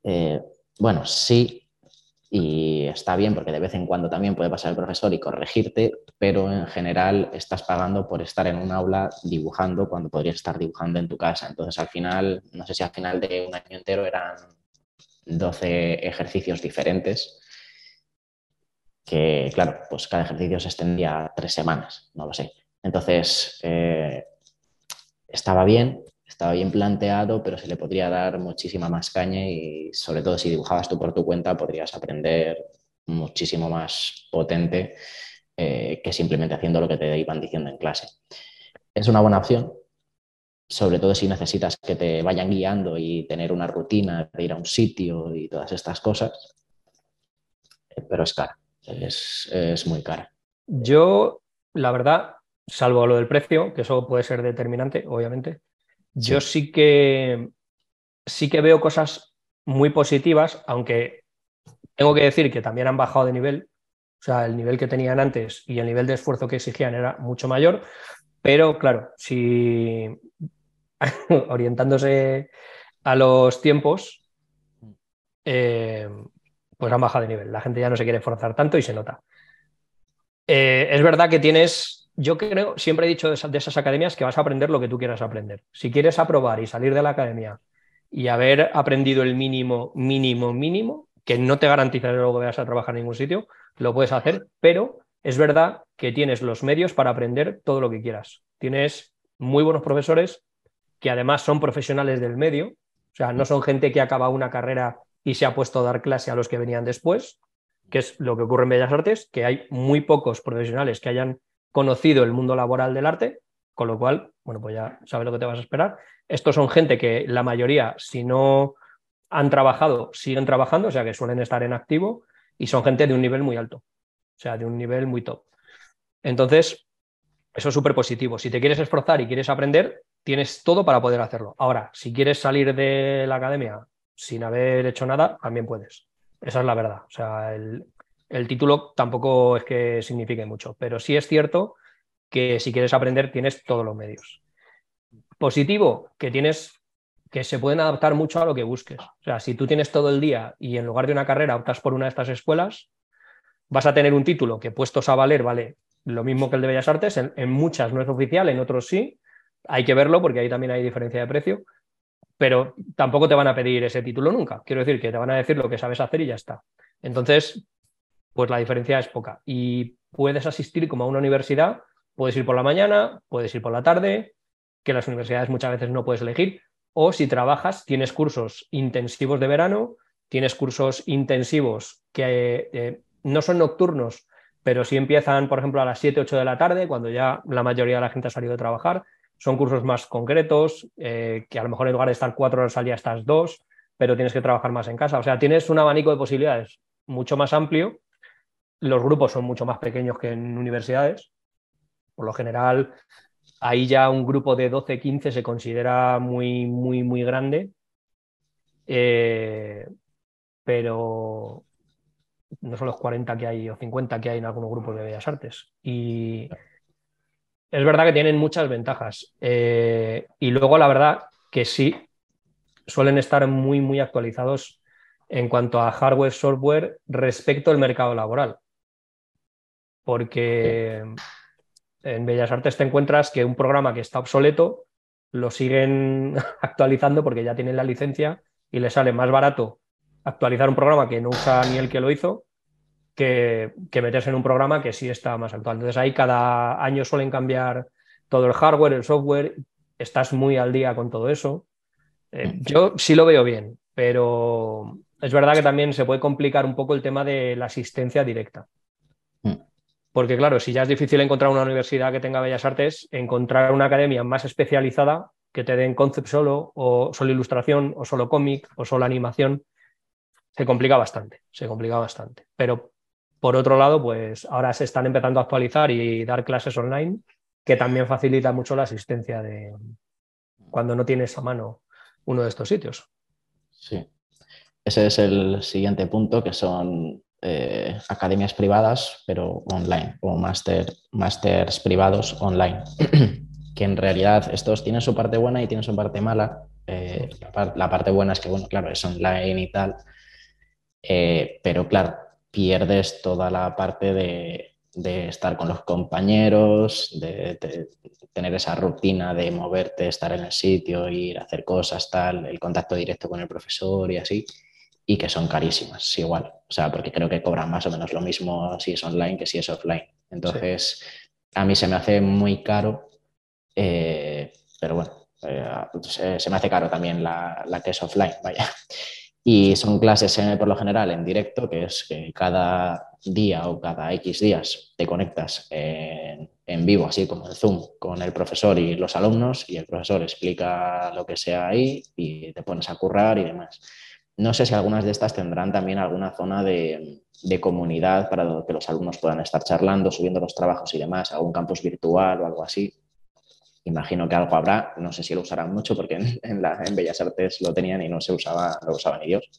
S1: eh, bueno, sí, y está bien porque de vez en cuando también puede pasar el profesor y corregirte, pero en general estás pagando por estar en un aula dibujando cuando podrías estar dibujando en tu casa. Entonces al final, no sé si al final de un año entero eran 12 ejercicios diferentes, que claro, pues cada ejercicio se extendía tres semanas, no lo sé. Entonces, eh, estaba bien, estaba bien planteado, pero se le podría dar muchísima más caña y sobre todo si dibujabas tú por tu cuenta podrías aprender muchísimo más potente eh, que simplemente haciendo lo que te iban diciendo en clase. Es una buena opción, sobre todo si necesitas que te vayan guiando y tener una rutina de ir a un sitio y todas estas cosas, eh, pero es cara, es, es muy cara.
S2: Yo, la verdad, salvo lo del precio, que eso puede ser determinante, obviamente, yo sí que sí que veo cosas muy positivas, aunque tengo que decir que también han bajado de nivel. O sea, el nivel que tenían antes y el nivel de esfuerzo que exigían era mucho mayor. Pero claro, si <laughs> orientándose a los tiempos, eh, pues han bajado de nivel. La gente ya no se quiere esforzar tanto y se nota. Eh, es verdad que tienes yo creo, siempre he dicho de esas, academias que vas a aprender lo que tú quieras aprender. Si quieres aprobar y salir de la academia y haber aprendido el mínimo, mínimo, mínimo, que no te garantiza que luego vayas a trabajar en ningún sitio, lo puedes hacer, pero es verdad que tienes los medios para aprender todo lo que quieras. Tienes muy buenos profesores que además son profesionales del medio, o sea, no son gente que acaba una carrera y se ha puesto a dar clase a los que venían después, que es lo que ocurre en Bellas Artes, que hay muy pocos profesionales que hayan conocido el mundo laboral del arte, con lo cual, bueno, pues ya sabes lo que te vas a esperar. Estos son gente que la mayoría, si no han trabajado, siguen trabajando, o sea que suelen estar en activo y son gente de un nivel muy alto, o sea, de un nivel muy top. Entonces, eso es súper positivo. Si te quieres esforzar y quieres aprender, tienes todo para poder hacerlo. Ahora, si quieres salir de la academia sin haber hecho nada, también puedes. Esa es la verdad. O sea, el, el título tampoco es que signifique mucho, pero sí es cierto que si quieres aprender tienes todos los medios. Positivo, que tienes que se pueden adaptar mucho a lo que busques. O sea, si tú tienes todo el día y en lugar de una carrera optas por una de estas escuelas, vas a tener un título que puestos a valer vale lo mismo que el de Bellas Artes, en, en muchas no es oficial, en otros sí, hay que verlo porque ahí también hay diferencia de precio, pero tampoco te van a pedir ese título nunca. Quiero decir que te van a decir lo que sabes hacer y ya está. Entonces, pues la diferencia es poca. Y puedes asistir como a una universidad, puedes ir por la mañana, puedes ir por la tarde, que las universidades muchas veces no puedes elegir, o si trabajas, tienes cursos intensivos de verano, tienes cursos intensivos que eh, no son nocturnos, pero sí empiezan, por ejemplo, a las 7, 8 de la tarde, cuando ya la mayoría de la gente ha salido de trabajar. Son cursos más concretos, eh, que a lo mejor en lugar de estar cuatro horas al día estás dos, pero tienes que trabajar más en casa. O sea, tienes un abanico de posibilidades mucho más amplio los grupos son mucho más pequeños que en universidades. Por lo general, ahí ya un grupo de 12, 15 se considera muy, muy, muy grande. Eh, pero no son los 40 que hay o 50 que hay en algunos grupos de bellas artes. Y es verdad que tienen muchas ventajas. Eh, y luego, la verdad que sí, suelen estar muy, muy actualizados en cuanto a hardware, software respecto al mercado laboral porque en Bellas Artes te encuentras que un programa que está obsoleto lo siguen <laughs> actualizando porque ya tienen la licencia y le sale más barato actualizar un programa que no usa ni el que lo hizo que, meterse en un programa que sí está más actual. Entonces ahí cada año suelen cambiar todo el hardware, el software, estás muy al día con todo eso. Eh, yo sí lo veo bien, pero es verdad que también se puede complicar un poco el tema de la asistencia directa. Porque claro, si ya es difícil encontrar una universidad que tenga bellas artes, encontrar una academia más especializada que te den concept solo, o solo ilustración, o solo cómic, o solo animación, se complica bastante, se complica bastante. Pero por otro lado, pues ahora se están empezando a actualizar y dar clases online, que también facilita mucho la asistencia de cuando no tienes a mano uno de estos sitios.
S1: Sí. Ese es el siguiente punto, que son eh, academias privadas, pero online, o máster, másters privados online. <clears throat> que en realidad estos tienen su parte buena y tienen su parte mala. Eh, la, parte buena es que, bueno, claro, es online y tal, eh, pero claro, pierdes toda la parte de, estar con los compañeros, de, tener esa rutina de moverte, estar en el sitio, ir a hacer cosas, tal, el contacto directo con el profesor y así, y que son carísimas, igual. O sea, porque creo que cobran más o menos lo mismo si es online que si es offline. Entonces, a mí se me hace muy caro eh, pero bueno, eh, se, me hace caro también la, que es offline, vaya. Y son clases eh, por lo general en directo, que es que cada día o cada X días te conectas en, en, vivo, así como en Zoom, con el profesor y los alumnos, y el profesor explica lo que sea ahí y te pones a currar y demás. No sé si algunas de estas tendrán también alguna zona de, de comunidad para que los alumnos puedan estar charlando, subiendo los trabajos y demás, algún campus virtual o algo así imagino que algo habrá, no sé si lo usarán mucho porque en, en Bellas Artes lo tenían y no se usaba, lo usaban ellos.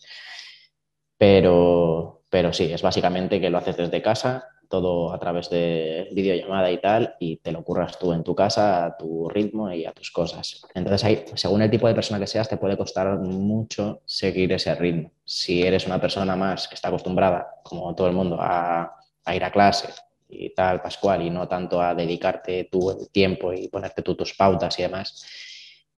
S1: Pero, pero sí, es básicamente que lo haces desde casa, todo a través de videollamada y tal, y te lo curras tú en tu casa a tu ritmo y a tus cosas. Entonces, ahí, según el tipo de persona que seas, te puede costar mucho seguir ese ritmo. Si eres una persona más que está acostumbrada, como todo el mundo, a ir a clase, y tal, Pascual, y no tanto a dedicarte tu tiempo y ponerte tú tus pautas y demás,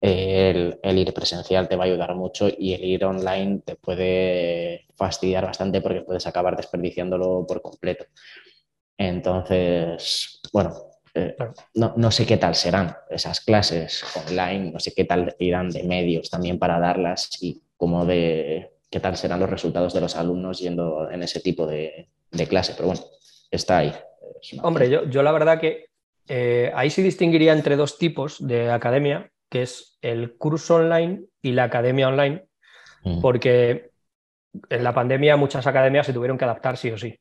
S1: el, ir presencial te va a ayudar mucho y el ir online te puede fastidiar bastante porque puedes acabar desperdiciándolo por completo. Entonces, bueno, eh, no, no, sé qué tal serán esas clases online, no sé qué tal irán de medios también para darlas y cómo de qué tal serán los resultados de los alumnos yendo en ese tipo de, de clase, pero bueno, está ahí.
S2: Hombre, yo, yo, la verdad que eh, ahí sí distinguiría entre dos tipos de academia, que es el curso online y la academia online, mm. porque en la pandemia muchas academias se tuvieron que adaptar sí o sí.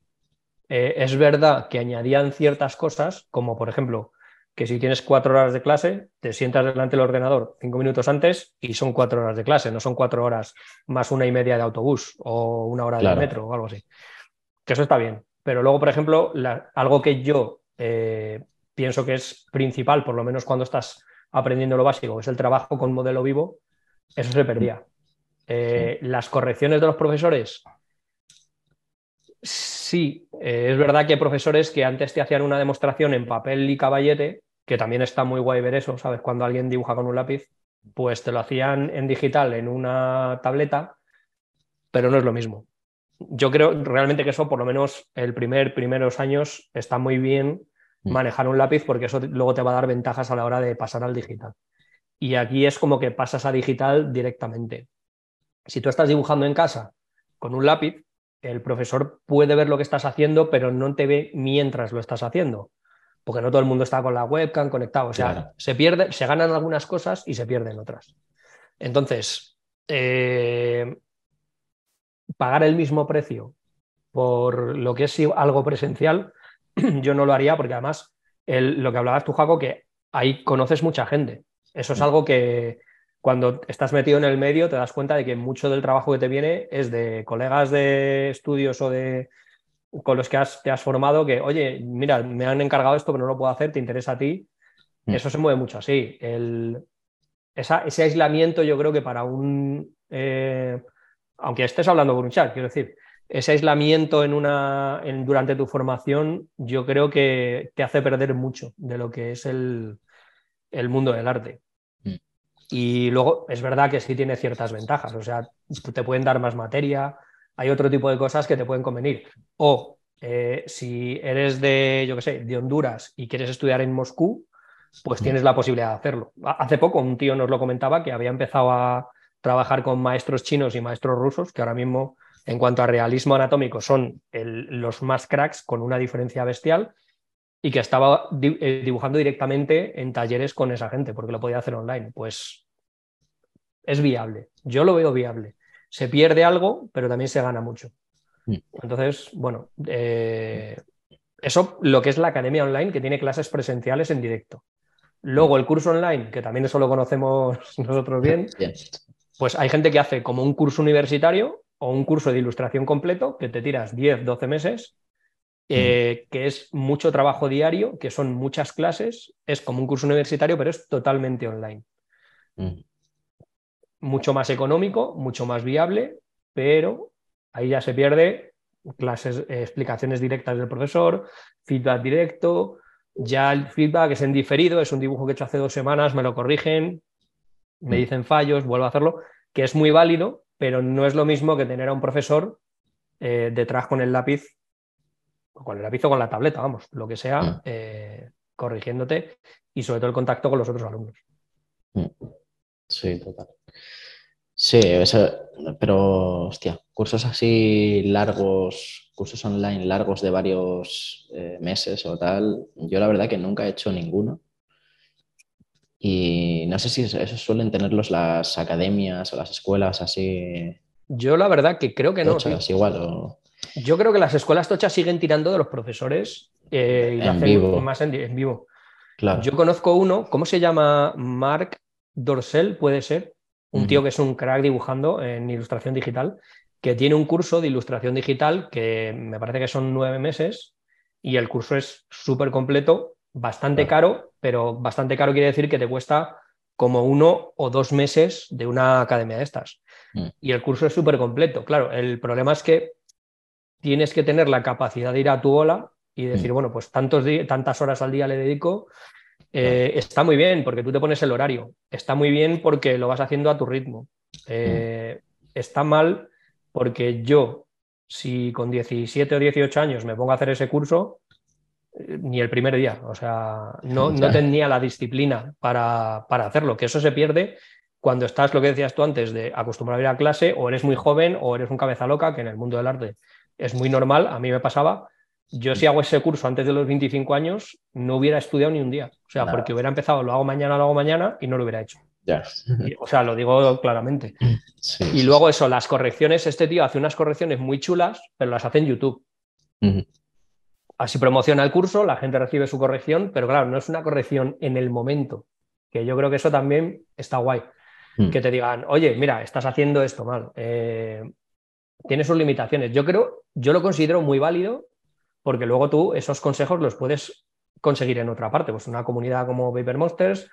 S2: Eh, es verdad que añadían ciertas cosas, como por ejemplo, que si tienes cuatro horas de clase, te sientas delante del ordenador cinco minutos antes y son cuatro horas de clase, no son cuatro horas más una y media de autobús o una hora de metro o algo así. Que eso está bien. Pero luego, por ejemplo, algo que yo eh, pienso que es principal, por lo menos cuando estás aprendiendo lo básico, que es el trabajo con modelo vivo, eso se perdía. Eh, las correcciones de los profesores, sí, eh, es verdad que hay profesores que antes te hacían una demostración en papel y caballete, que también está muy guay ver eso, ¿sabes? Cuando alguien dibuja con un lápiz, pues te lo hacían en digital en una tableta, pero no es lo mismo yo creo realmente que eso, por lo menos el primer, primeros años, está muy bien mm. manejar un lápiz porque eso luego te va a dar ventajas a la hora de pasar al digital. Y aquí es como que pasas a digital directamente. Si tú estás dibujando en casa con un lápiz, el profesor puede ver lo que estás haciendo, pero no te ve mientras lo estás haciendo, porque no todo el mundo está con la webcam conectado. O sea, se pierde, se ganan algunas cosas y se pierden otras. Entonces, eh, pagar el mismo precio por lo que es algo presencial, <clears throat> yo no lo haría porque además lo que hablabas tú, Jaco, que ahí conoces mucha gente. Eso es mm. algo que cuando estás metido en el medio te das cuenta de que mucho del trabajo que te viene es de colegas de estudios o de con los que te has formado que, oye, mira, me han encargado esto, pero no lo puedo hacer, te interesa a ti. Mm. Eso se mueve mucho así. El, ese aislamiento yo creo que para un... Eh, aunque estés hablando con un chat, quiero decir, ese aislamiento en una, durante tu formación, yo creo que te hace perder mucho de lo que es el, mundo del arte. Mm. Y luego es verdad que sí tiene ciertas ventajas, o sea, te pueden dar más materia, hay otro tipo de cosas que te pueden convenir. O eh, si eres de, yo qué sé, de Honduras y quieres estudiar en Moscú, pues mm. tienes la posibilidad de hacerlo. Hace poco un tío nos lo comentaba que había empezado a, trabajar con maestros chinos y maestros rusos, que ahora mismo, en cuanto a realismo anatómico, son los más cracks con una diferencia bestial, y que estaba eh, dibujando directamente en talleres con esa gente, porque lo podía hacer online. Pues es viable. Yo lo veo viable. Se pierde algo, pero también se gana mucho. Mm. Entonces, bueno, eh, eso lo que es la academia online, que tiene clases presenciales en directo. Luego el curso online, que también eso lo conocemos <laughs> nosotros bien, pues hay gente que hace como un curso universitario o un curso de ilustración completo que te tiras 10, 12 meses eh, que es mucho trabajo diario, que son muchas clases, es como un curso universitario, pero es totalmente online.
S1: Mm.
S2: Mucho más económico, mucho más viable, pero ahí ya se pierde clases, eh, explicaciones directas del profesor, feedback directo, ya el feedback es en diferido, es un dibujo que he hecho hace dos semanas, me lo corrigen, me
S1: Mm.
S2: dicen fallos, vuelvo a hacerlo, que es muy válido, pero no es lo mismo que tener a un profesor eh, detrás con el lápiz, o con el lápiz o con la tableta, vamos, lo que sea,
S1: Mm.
S2: eh, corrigiéndote y sobre todo el contacto con los otros alumnos.
S1: Mm. Sí, total. Sí, eso, pero hostia, cursos así largos, cursos online largos de varios eh, meses o tal, yo la verdad que nunca he hecho ninguno. Y no sé si eso, eso suelen tenerlos las academias o las escuelas así
S2: Yo la verdad que creo que no.
S1: igual o...
S2: Yo creo que las escuelas tochas siguen tirando de los profesores eh, y
S1: En
S2: hacen
S1: vivo.
S2: más en, en vivo.
S1: Claro.
S2: Yo conozco uno, ¿cómo se llama? Mark Dorsel, puede ser, un tío que es un crack dibujando en ilustración digital, que tiene un curso de ilustración digital que me parece que son nueve meses y el curso es súper completo, bastante caro, pero bastante caro quiere decir que te cuesta como uno o dos meses de una academia de estas.
S1: Mm.
S2: Y el curso es súper completo. Claro, el problema es que tienes que tener la capacidad de ir a tu bola y decir,
S1: Mm.
S2: bueno, pues tantos tantas horas al día le dedico. Eh, Está muy bien porque tú te pones el horario. Está muy bien porque lo vas haciendo a tu ritmo. Eh, Está mal porque yo, si con 17 o 18 años me pongo a hacer ese curso, ni el primer día. O sea, no, <laughs> no tenía la disciplina para, para hacerlo, que eso se pierde cuando estás, lo que decías tú antes, de acostumbrado a ir a clase, o eres muy joven o eres un cabeza loca, que en el mundo del arte es muy normal, a mí me pasaba. Yo si hago ese curso antes de los 25 años, no hubiera estudiado ni un día. O sea,
S1: Nada.
S2: porque hubiera empezado, lo hago mañana, lo hago mañana y no lo hubiera hecho.
S1: Ya.
S2: Y- o sea, lo digo claramente. <laughs>
S1: Sí,
S2: Y luego eso, las correcciones, este tío hace unas correcciones muy chulas, pero las hace en YouTube. Así promociona el curso, la gente recibe su corrección, pero claro, no es una corrección en el momento, que yo creo que eso también está guay.
S1: Mm.
S2: Que te digan, oye, mira, estás haciendo esto mal, eh, tiene sus limitaciones. Yo creo, yo lo considero muy válido porque luego tú esos consejos los puedes conseguir en otra parte, pues una comunidad como Paper Monsters,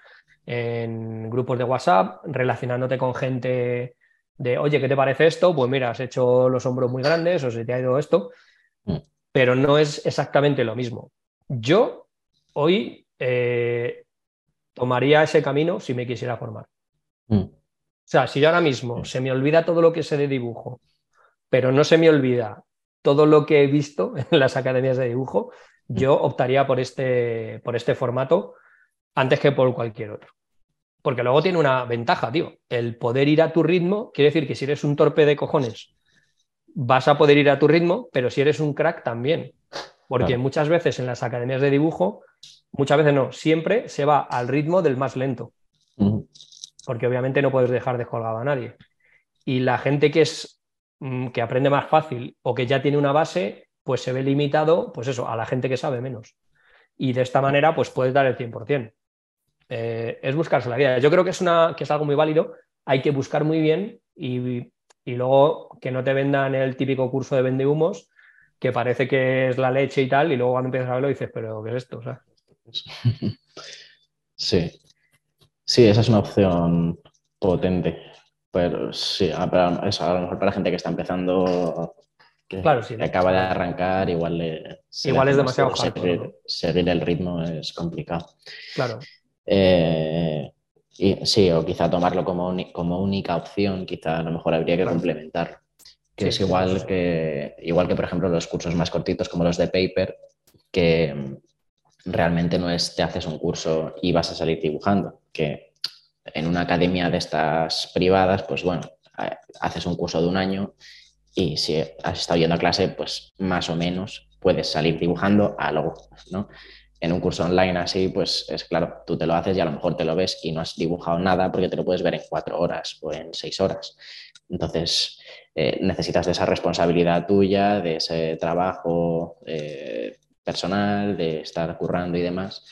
S2: en grupos de WhatsApp, relacionándote con gente de, oye, ¿qué te parece esto? Pues mira, has hecho los hombros muy grandes o se te ha ido esto,
S1: Mm.
S2: Pero no es exactamente lo mismo. Yo hoy eh, tomaría ese camino si me quisiera formar.
S1: Mm.
S2: O sea, si yo ahora mismo se me olvida todo lo que sé de dibujo, pero no se me olvida todo lo que he visto <laughs> en las academias de dibujo, yo optaría por este, por este formato antes que por cualquier otro. Porque luego tiene una ventaja, tío. El poder ir a tu ritmo quiere decir que si eres un torpe de cojones, vas a poder ir a tu ritmo, pero si eres un crack también. Porque
S1: Claro.
S2: muchas veces en las academias de dibujo, muchas veces no, siempre se va al ritmo del más lento porque obviamente no puedes dejar descolgado a nadie. Y la gente que es mm, que aprende más fácil o que ya tiene una base, pues se ve limitado, pues eso, a la gente que sabe menos. Y de esta manera, pues puedes dar el 100%. Eh, es buscarse la vida. Yo creo que es, una, que es algo muy válido. Hay que buscar muy bien y, y luego que no te vendan el típico curso de vendehumos que parece que es la leche y tal, y luego cuando empiezas a verlo dices, pero ¿qué es esto? O sea, <laughs>
S1: Sí. Sí, esa es una opción potente. Pero sí, pero eso, a lo mejor para la gente que está empezando, que,
S2: Claro, sí,
S1: que acaba de arrancar, igual le,
S2: Igual es demasiado hardcore,
S1: seguir, seguir el ritmo es complicado.
S2: claro.
S1: Eh, y, sí, o quizá tomarlo como, como única opción, quizá a lo mejor habría que complementarlo. Que
S2: Sí,
S1: es igual
S2: sí,
S1: que, igual que, por ejemplo, los cursos más cortitos como los de paper, que realmente no es te haces un curso y vas a salir dibujando, que en una academia de estas privadas, pues bueno, haces un curso de un año y si has estado yendo a clase, pues más o menos puedes salir dibujando algo, ¿no? En un curso online así, pues es claro, tú te lo haces y a lo mejor te lo ves y no has dibujado nada porque te lo puedes ver en cuatro horas o en seis horas. Entonces, eh, necesitas de esa responsabilidad tuya, de ese trabajo eh, personal, de estar currando y demás.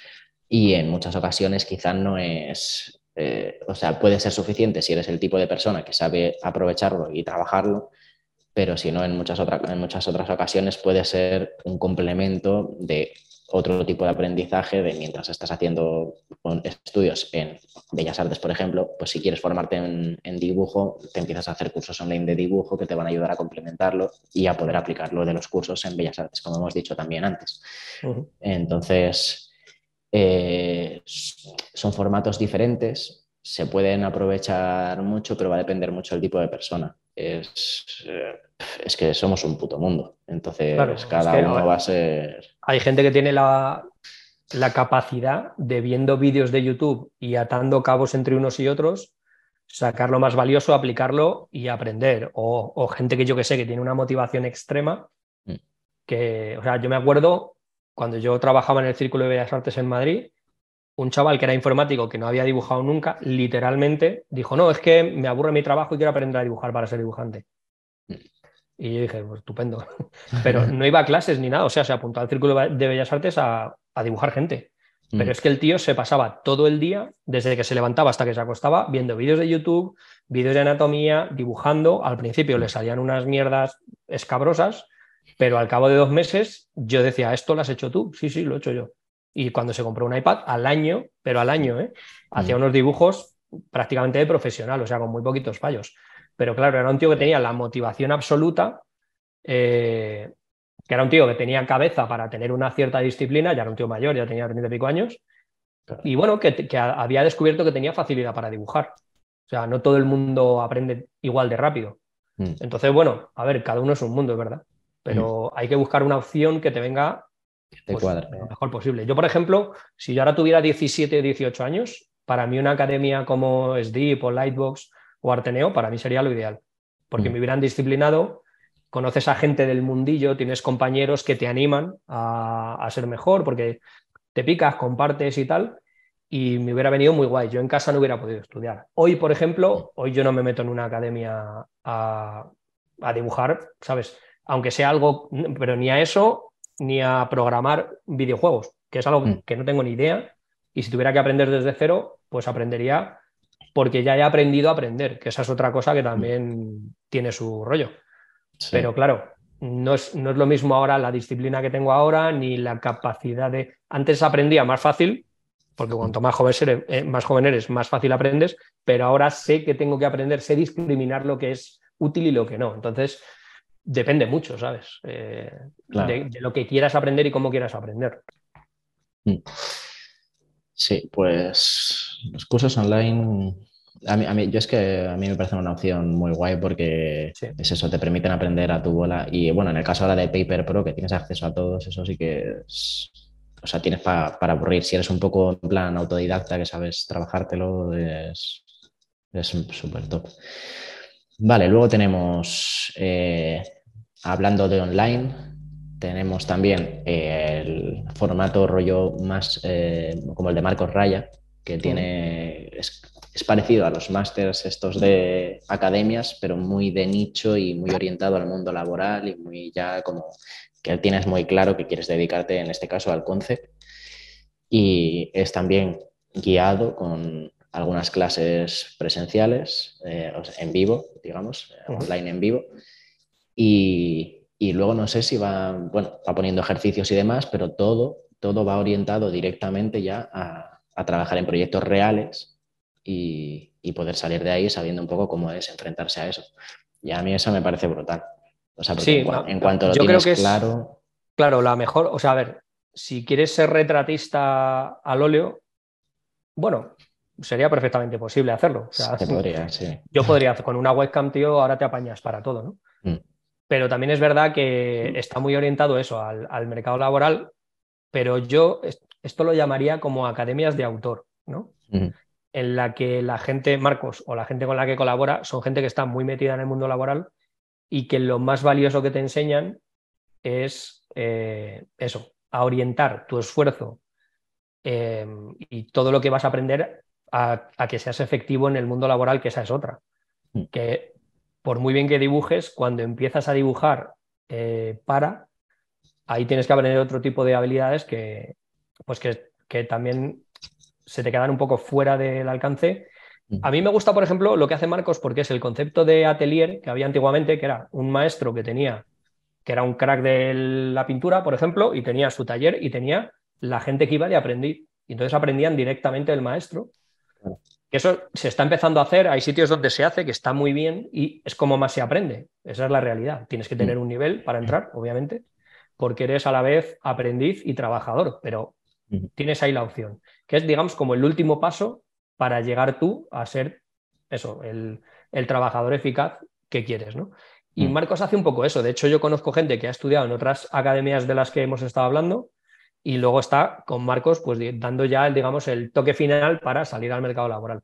S1: Y en muchas ocasiones quizá no es, eh, o sea, puede ser suficiente si eres el tipo de persona que sabe aprovecharlo y trabajarlo, pero si no, en muchas, en muchas otras ocasiones puede ser un complemento de otro tipo de aprendizaje de mientras estás haciendo estudios en Bellas Artes, por ejemplo, pues si quieres formarte en, dibujo, te empiezas a hacer cursos online de dibujo que te van a ayudar a complementarlo y a poder aplicarlo de los cursos en Bellas Artes, como hemos dicho también antes. Entonces, eh, son formatos diferentes, se pueden aprovechar mucho, pero va a depender mucho del tipo de persona. Es, eh, es que somos un puto mundo. Entonces, cada uno va a ser.
S2: Hay gente que tiene la, capacidad de viendo vídeos de YouTube y atando cabos entre unos y otros, sacar lo más valioso, aplicarlo y aprender. O, gente que yo que sé, que tiene una motivación extrema. Mm. Que, o sea, yo me acuerdo cuando yo trabajaba en el Círculo de Bellas Artes en Madrid, un chaval que era informático que no había dibujado nunca, literalmente dijo: No, es que me aburre mi trabajo y quiero aprender a dibujar para ser dibujante. Y yo dije, pues estupendo. <laughs> Pero no iba a clases ni nada, o sea, se apuntó al Círculo de Bellas Artes a, dibujar gente. Pero mm. es que el tío se pasaba todo el día, desde que se levantaba hasta que se acostaba, viendo vídeos de YouTube, vídeos de anatomía, dibujando. Al principio le salían unas mierdas escabrosas, pero al cabo de dos meses yo decía, ¿esto lo has hecho tú? Sí, sí, lo he hecho yo. Y cuando se compró un iPad, al año, pero al año, ¿eh? hacía mm. unos dibujos prácticamente de profesional, o sea, con muy poquitos fallos. Pero claro, era un tío que tenía la motivación absoluta, eh, que era un tío que tenía cabeza para tener una cierta disciplina, ya era un tío mayor, ya tenía 30 y pico años, y bueno, que, había descubierto que tenía facilidad para dibujar. O sea, no todo el mundo aprende igual de rápido. Mm. Entonces, bueno, a ver, cada uno es un mundo, es verdad. Pero mm. hay que buscar una opción que te venga pues, lo mejor posible. Yo, por ejemplo, si yo ahora tuviera 17, 18 años, para mí una academia como SDIP o Lightbox o Arteneo, para mí sería lo ideal, porque mm. me hubieran disciplinado, conoces a gente del mundillo, tienes compañeros que te animan a, ser mejor, porque te picas, compartes y tal, y me hubiera venido muy guay. Yo en casa no hubiera podido estudiar. Hoy, por ejemplo, hoy yo no me meto en una academia a, a dibujar, ¿sabes? Aunque sea algo, pero ni a eso, ni a programar videojuegos, que es algo mm. que no tengo ni idea. Y si tuviera que aprender desde cero, pues aprendería porque ya he aprendido a aprender, que esa es otra cosa que también tiene su rollo. Pero claro, no es, no es, lo mismo ahora la disciplina que tengo ahora, ni la capacidad de... Antes aprendía más fácil, porque cuanto más joven, eres, eh, más joven eres, más fácil aprendes, pero ahora sé que tengo que aprender, sé discriminar lo que es útil y lo que no. Entonces, depende mucho, ¿sabes? Eh, de, lo que quieras aprender y cómo quieras aprender. Mm.
S1: Sí, pues los cursos online, a mí, yo es que a mí me parece una opción muy guay porque es eso, te permiten aprender a tu bola. Y bueno, en el caso ahora de Paper Pro, que tienes acceso a todos, eso sí que es, o sea, tienes para aburrir. Si eres un poco en plan autodidacta, que sabes trabajártelo, es súper top. Vale, luego tenemos, eh, hablando de online, tenemos también el formato rollo más eh, como el de Marcos Raya, que tiene, es, parecido a los másters estos de academias, pero muy de nicho y muy orientado al mundo laboral y muy ya como que tienes muy claro que quieres dedicarte en este caso al concept. Y es también guiado con algunas clases presenciales, eh, en vivo, digamos, online en vivo. Y, y luego no sé si va, bueno, va poniendo ejercicios y demás, pero todo, todo va orientado directamente ya a, trabajar en proyectos reales y, poder salir de ahí sabiendo un poco cómo es enfrentarse a eso. Y a mí eso me parece brutal. O sea, sí, en, cuanto lo yo tienes creo que claro.
S2: claro, la mejor, o sea, a ver, si quieres ser retratista al óleo, bueno, sería perfectamente posible hacerlo. <laughs> podría, sí. Yo podría, con una webcam, tío, ahora te apañas para todo, ¿no? Mm. Pero también es verdad que está muy orientado eso al, mercado laboral, pero yo esto lo llamaría como academias de autor, ¿no? En la que la gente, Marcos, o la gente con la que colabora, son gente que está muy metida en el mundo laboral y que lo más valioso que te enseñan es eh, eso, a orientar tu esfuerzo em, y todo lo que vas a aprender a, a, que seas efectivo en el mundo laboral, que esa es otra. Mm. Que por muy bien que dibujes, cuando empiezas a dibujar eh, para, ahí tienes que aprender otro tipo de habilidades que, pues que, también se te quedan un poco fuera del alcance Mm. A mí me gusta, por ejemplo, lo que hace Marcos porque es el concepto de atelier que había antiguamente, que era un maestro que tenía, que era un crack de la pintura, por ejemplo, y tenía su taller y tenía la gente que iba de aprender. Y entonces aprendían directamente del maestro. Que eso se está empezando a hacer, hay sitios donde se hace, que está muy bien y es como más se aprende. Esa es la realidad. Tienes que tener mm. un nivel para entrar, obviamente, porque eres a la vez aprendiz y trabajador, pero tienes ahí la opción, que es, digamos, como el último paso para llegar tú a ser eso, el, trabajador eficaz que quieres, ¿no? Y mm. Marcos hace un poco eso. De hecho, yo conozco gente que ha estudiado en otras academias de las que hemos estado hablando y luego está con Marcos pues dando ya el, digamos, el toque final para salir al mercado laboral.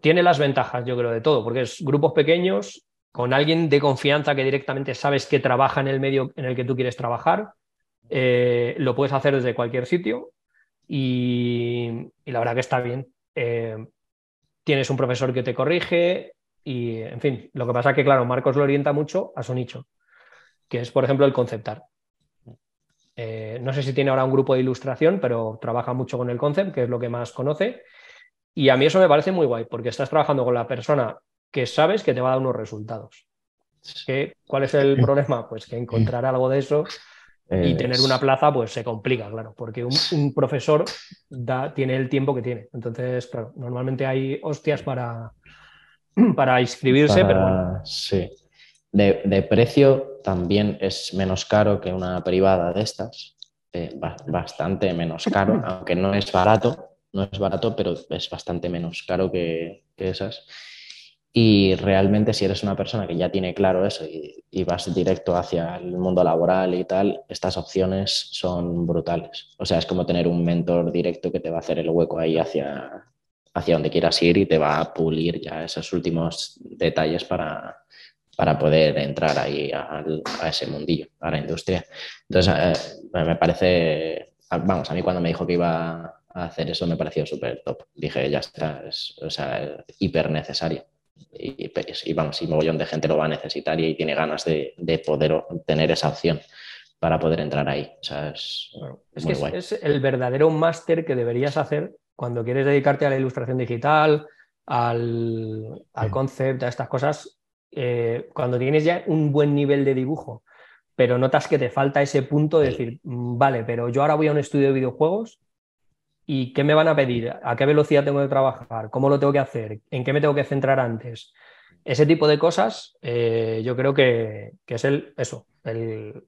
S2: Tiene las ventajas, yo creo, de todo, porque es grupos pequeños, con alguien de confianza que directamente sabes que trabaja en el medio en el que tú quieres trabajar, eh, lo puedes hacer desde cualquier sitio y, la verdad que está bien. Eh, tienes un profesor que te corrige y, en fin, lo que pasa es que, claro, Marcos lo orienta mucho a su nicho, que es, por ejemplo, el conceptar. Eh, no sé si tiene ahora un grupo de ilustración, pero trabaja mucho con el concept, que es lo que más conoce. Y a mí eso me parece muy guay, porque estás trabajando con la persona que sabes que te va a dar unos resultados. ¿Cuál es el problema? Pues que encontrar algo de eso y tener una plaza, pues se complica, claro, porque un, profesor da, tiene el tiempo que tiene. Entonces, claro, normalmente hay hostias para, <clears throat> para inscribirse, pero bueno.
S1: Sí. De, precio también es menos caro que una privada de estas, eh, bastante menos caro, <laughs> aunque no es barato, no es barato, pero es bastante menos caro que, que esas. Y realmente si eres una persona que ya tiene claro eso y, vas directo hacia el mundo laboral y tal, estas opciones son brutales. O sea, es como tener un mentor directo que te va a hacer el hueco ahí hacia, hacia donde quieras ir y te va a pulir ya esos últimos detalles para, para poder entrar ahí a, ese mundillo, a la industria. Entonces, eh, me parece, vamos, a mí cuando me dijo que iba a hacer eso me pareció súper top. Dije, ya está, es o sea, hiper necesario y, vamos, y mogollón de gente lo va a necesitar y tiene ganas de, poder tener esa opción para poder entrar ahí. O sea, es,
S2: es, el verdadero máster que deberías hacer cuando quieres dedicarte a la ilustración digital, al, al concept, a estas cosas, eh, cuando tienes ya un buen nivel de dibujo, pero notas que te falta ese punto de decir, mm, vale, pero yo ahora voy a un estudio de videojuegos ¿Y qué me van a pedir? ¿A qué velocidad tengo que trabajar? ¿Cómo lo tengo que hacer? ¿En qué me tengo que centrar antes? Ese tipo de cosas, eh, yo creo que, es el, eso, el,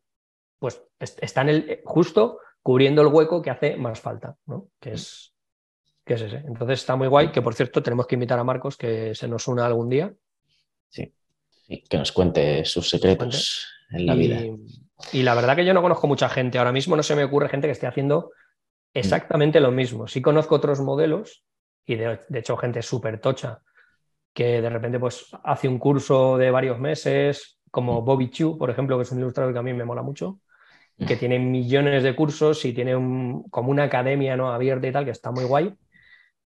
S2: pues está en el, justo cubriendo el hueco que hace más falta, ¿no? Que es, que es ese. Entonces está muy guay, que por cierto tenemos que invitar a Marcos que se nos una algún día.
S1: Sí, que nos cuente sus secretos en la vida.
S2: Y la verdad que yo no conozco mucha gente. Ahora mismo no se me ocurre gente que esté haciendo exactamente lo mismo. Sí conozco otros modelos y de, hecho gente súper tocha que de repente pues hace un curso de varios meses, como Bobby Chu, por ejemplo, que es un ilustrador que a mí me mola mucho, que tiene millones de cursos y tiene como una academia ¿no? abierta y tal, que está muy guay.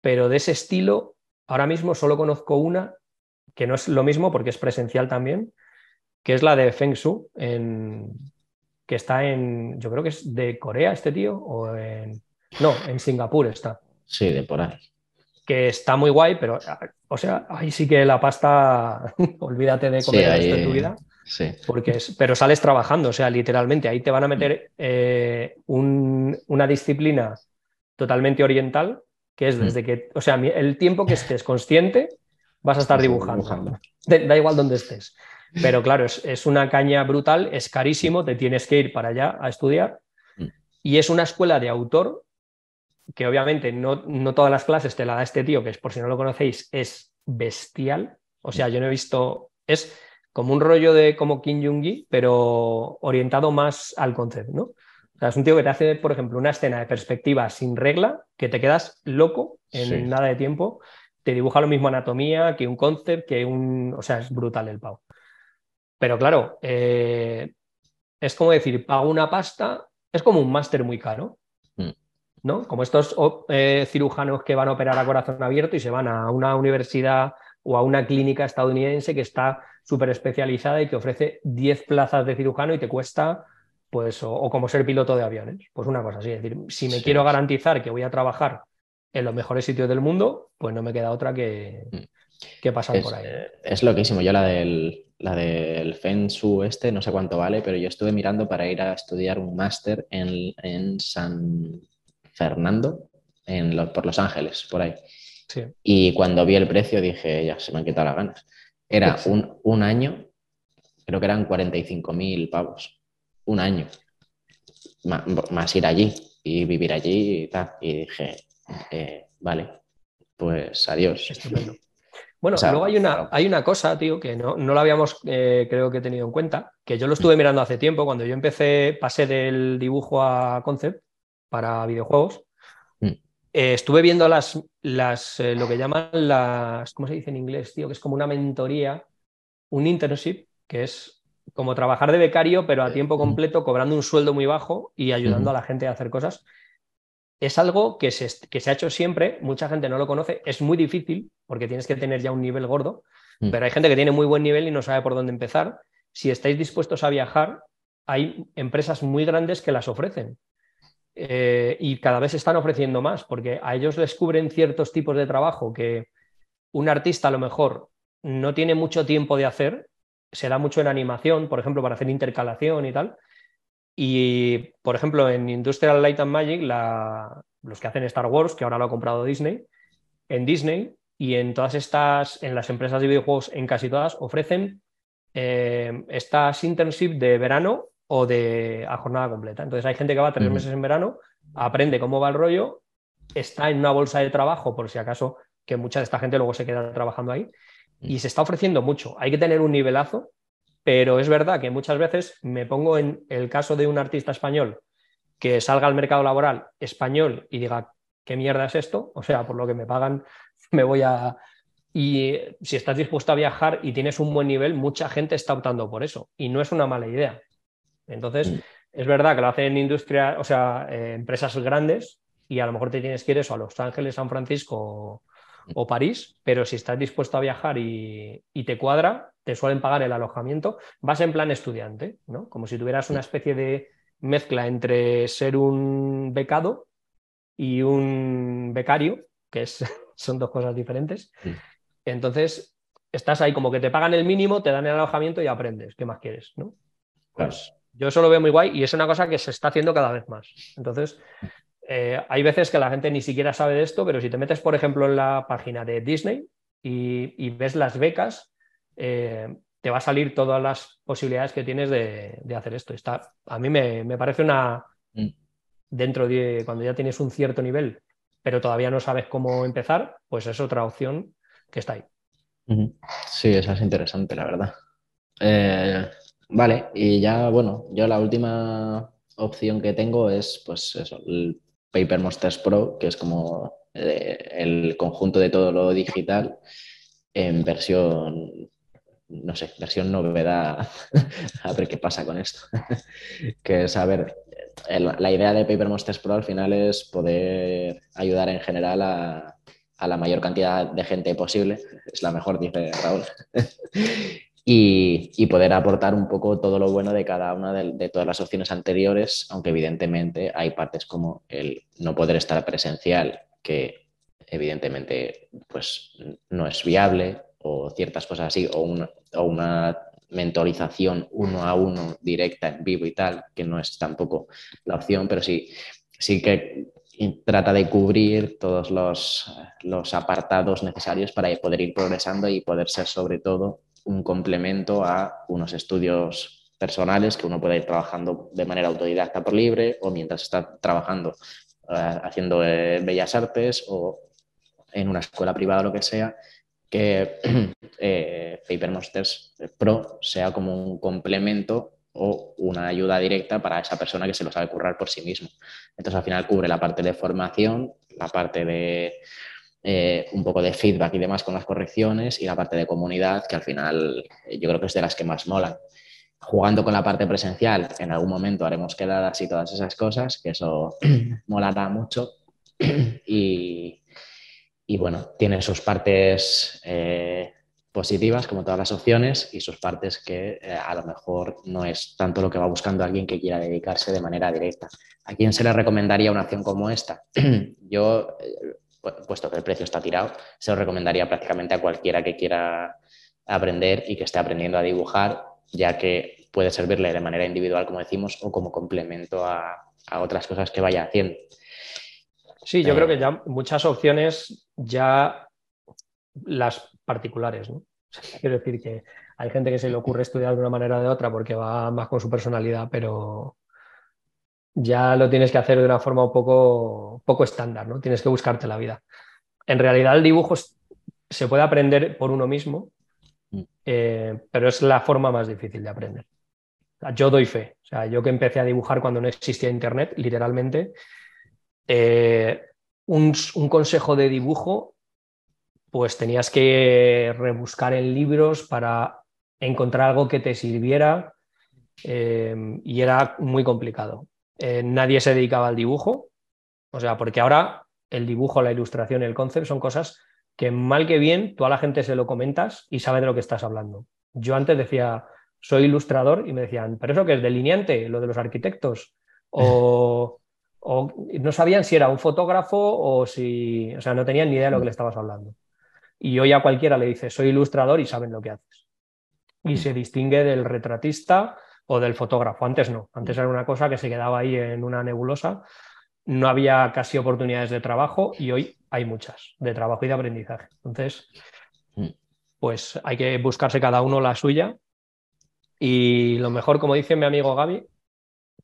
S2: Pero de ese estilo, ahora mismo solo conozco una, que no es lo mismo porque es presencial también, que es la de Feng Shu, en, que está en, yo creo que es de Corea este tío, o en, no, en Singapur está.
S1: Sí, de por ahí.
S2: Que está muy guay, pero, o sea, ahí sí que la pasta, <laughs> olvídate de comer esto en tu vida.
S1: Sí.
S2: Porque es, pero sales trabajando, o sea, literalmente, ahí te van a meter eh, una disciplina totalmente oriental, que es desde mm. que, o sea, el tiempo que estés consciente, vas a estar dibujando. Da, igual donde estés. Pero claro, es, es, una caña brutal, es carísimo, te tienes que ir para allá a estudiar. Mm. Y es una escuela de autor que obviamente no, no, todas las clases te la da este tío, que es por si no lo conocéis, es bestial. O sea, yo no he visto, es como un rollo de como Kim Jong-gi, pero orientado más al concepto, ¿no? O sea, es un tío que te hace, por ejemplo, una escena de perspectiva sin regla, que te quedas loco en nada de tiempo, te dibuja lo mismo anatomía que un concept, que un... O sea, es brutal el pavo. Pero claro, eh, es como decir, pago una pasta, es como un máster muy caro. ¿no? Como estos eh, cirujanos que van a operar a corazón abierto y se van a una universidad o a una clínica estadounidense que está súper especializada y que ofrece 10 plazas de cirujano y te cuesta, pues, o, como ser piloto de aviones. Pues una cosa así, es decir, si me quiero garantizar que voy a trabajar en los mejores sitios del mundo, pues no me queda otra que, mm. que pasar por ahí.
S1: Eh, es loquísimo. Yo la del, la del Feng este, no sé cuánto vale, pero yo estuve mirando para ir a estudiar un máster en, San Fernando, en por Los Ángeles, por ahí. Y cuando vi el precio dije, ya se me han quitado las ganas. Era un, un año, creo que eran 45.000 pavos. Un año. más ir allí y vivir allí y tal. Y dije, eh, vale, pues adiós.
S2: Bueno, luego hay una, hay una cosa, tío, que no, no lo habíamos, eh, creo que, tenido en cuenta, que yo lo estuve mirando hace tiempo, cuando yo empecé, pasé del dibujo a concept para videojuegos, mm. eh, estuve viendo las, las lo que llaman las, ¿cómo se dice en inglés, tío? Que es como una mentoría, un internship, que es como trabajar de becario, pero a tiempo completo, cobrando un sueldo muy bajo y ayudando a la gente a hacer cosas es algo que se, se, ha hecho siempre, mucha gente no lo conoce, es muy difícil porque tienes que tener ya un nivel gordo, mm. pero hay gente que tiene muy buen nivel y no sabe por dónde empezar. Si estáis dispuestos a viajar, hay empresas muy grandes que las ofrecen. Eh, y cada vez están ofreciendo más, porque a ellos les cubren ciertos tipos de trabajo que un artista a lo mejor no tiene mucho tiempo de hacer, se da mucho en animación, por ejemplo, para hacer intercalación y tal, y, por ejemplo, en Industrial Light and Magic, los que hacen Star Wars, que ahora lo ha comprado Disney, en Disney y en todas estas, en las empresas de videojuegos, en casi todas, ofrecen eh, estas internship de verano o de a jornada completa. Entonces hay gente que va tres meses en verano, aprende cómo va el rollo, está en una bolsa de trabajo, por si acaso, que mucha de esta gente luego se queda trabajando ahí, y se está ofreciendo mucho. Hay que tener un nivelazo pero es verdad que muchas veces me pongo en el caso de un artista español que salga al mercado laboral español y diga, ¿qué mierda es esto? O sea, por lo que me pagan, <laughs> me voy a... Y si estás dispuesto a viajar y tienes un buen nivel, mucha gente está optando por eso. Y no es una mala idea. Entonces, mm. es verdad que lo hacen industria, o sea, eh, empresas grandes y a lo mejor te tienes que ir eso a Los Ángeles, San Francisco o París, pero si estás dispuesto a viajar y, te cuadra, te suelen pagar el alojamiento, vas en plan estudiante, ¿no? Como si tuvieras una especie de mezcla entre ser un becado y un becario, que es, <laughs> son dos cosas diferentes. Entonces, estás ahí como que te pagan el mínimo, te dan el alojamiento y aprendes. ¿Qué más quieres? ¿no? Pues yo eso lo veo muy guay y es una cosa que se está haciendo cada vez más. Entonces, eh, hay veces que la gente ni siquiera sabe de esto, pero si te metes, por ejemplo, en la página de Disney y, ves las becas, eh, te va a salir todas las posibilidades que tienes de, hacer esto. Está, a mí me, parece una, mm. dentro de cuando ya tienes un cierto nivel, pero todavía no sabes cómo empezar, pues es otra opción que está ahí.
S1: Sí, esa es interesante, la verdad. Eh, vale, y ya, bueno, yo la última opción que tengo es, pues eso, el Paper Monsters Pro, que es como eh, el conjunto de todo lo digital en versión, no sé, versión novedad, <laughs> a ver qué pasa con esto. <laughs> que es, a ver, la idea de Paper Monsters Pro al final es poder ayudar en general a, a la mayor cantidad de gente posible. Es la mejor, dice Raúl. <laughs> y, poder aportar un poco todo lo bueno de cada una de, todas las opciones anteriores, aunque evidentemente hay partes como el no poder estar presencial, que evidentemente pues, no es viable, o ciertas cosas así, o una, o una mentorización uno a uno directa en vivo y tal, que no es tampoco la opción, pero sí, sí que trata de cubrir todos los, los apartados necesarios para poder ir progresando y poder ser sobre todo un complemento a unos estudios personales que uno puede ir trabajando de manera autodidacta por libre o mientras está trabajando eh, haciendo eh, bellas artes o en una escuela privada o lo que sea, que <clears throat> eh, Paper Monsters Pro sea como un complemento o una ayuda directa para esa persona que se lo sabe currar por sí mismo. Entonces al final cubre la parte de formación, la parte de eh, un poco de feedback y demás con las correcciones y la parte de comunidad, que al final eh, yo creo que es de las que más molan. Jugando con la parte presencial, en algún momento haremos quedadas y todas esas cosas, que eso <clears throat> molará mucho. <clears throat> y, y, bueno, tiene sus partes eh, positivas, como todas las opciones, y sus partes que a lo mejor no es tanto lo que va buscando alguien que quiera dedicarse de manera directa. ¿A quién se le recomendaría una acción como esta? <clears throat> Yo puesto que el precio está tirado, se lo recomendaría prácticamente a cualquiera que quiera aprender y que esté aprendiendo a dibujar, ya que puede servirle de manera individual, como decimos, o como complemento a, otras cosas que vaya haciendo.
S2: Sí, yo creo que ya muchas opciones ya las particulares, ¿no? <laughs> quiero decir que hay gente que se le ocurre estudiar de una manera o de otra porque va más con su personalidad, pero ya lo tienes que hacer de una forma un poco, poco estándar, ¿no? Tienes que buscarte la vida. En realidad el dibujo se puede aprender por uno mismo, mm. eh, pero es la forma más difícil de aprender. yo doy fe. O sea, yo que empecé a dibujar cuando no existía Internet, literalmente, eh, un, consejo de dibujo, pues tenías que rebuscar en libros para encontrar algo que te sirviera eh, y era muy complicado. Eh, nadie se dedicaba al dibujo, o sea, porque ahora el dibujo, la ilustración el concepto son cosas que mal que bien toda la gente se lo comentas y sabe de lo que estás hablando. Yo antes decía, soy ilustrador y me decían, pero eso que es delineante, lo de los arquitectos, o, <laughs> no sabían si era un fotógrafo o si, o sea, no tenían ni idea de lo que le estabas hablando. Y hoy a cualquiera le dice, soy ilustrador y saben lo que haces. Y se distingue del retratista o del fotógrafo. Antes no, antes era una cosa que se quedaba ahí en una nebulosa, no había casi oportunidades de trabajo y hoy hay muchas de trabajo y de aprendizaje. Entonces, mm. pues hay que buscarse cada uno la suya y lo mejor, como dice mi amigo Gaby,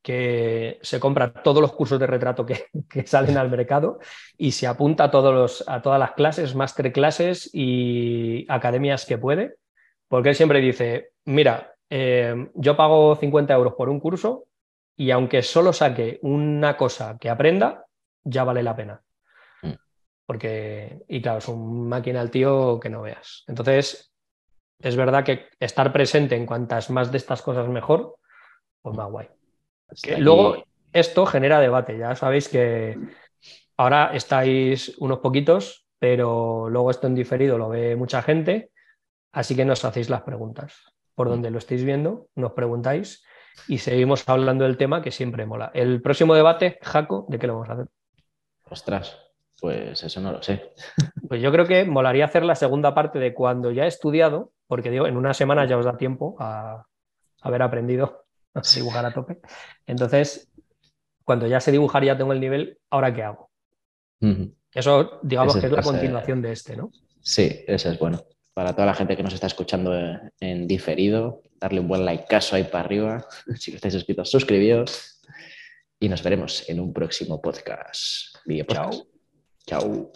S2: que se compra todos los cursos de retrato <laughs> que, salen al mercado y se apunta a, todos los, a todas las clases, masterclasses y academias que puede, porque él siempre dice, mira, eh, yo pago 50 euros por un curso y aunque solo saque una cosa que aprenda, ya vale la pena. Mm. Porque, y claro, es un máquina al tío que no veas. Entonces, es verdad que estar presente en cuantas más de estas cosas mejor, pues más guay. Luego, esto genera debate. Ya sabéis que ahora estáis unos poquitos, pero luego esto en diferido lo ve mucha gente, así que nos hacéis las preguntas por donde lo estéis viendo, nos preguntáis y seguimos hablando del tema que siempre mola. El próximo debate, Jaco, ¿de qué lo vamos a hacer?
S1: Ostras, pues eso no lo sé. <laughs>
S2: Pues yo creo que molaría hacer la segunda parte de cuando ya he estudiado, porque digo, en una semana ya os da tiempo a haber aprendido <laughs> dibujar a tope. Entonces, cuando ya sé dibujar y ya tengo el nivel, ¿ahora qué hago? Eso, digamos que es la continuación de este, ¿no?
S1: Sí, ese es bueno para toda la gente que nos está escuchando en diferido, darle un buen like caso ahí para arriba. <laughs> Si no estáis suscritos, suscribíos. Y nos veremos en un próximo podcast.
S2: Video Chao.
S1: Chao.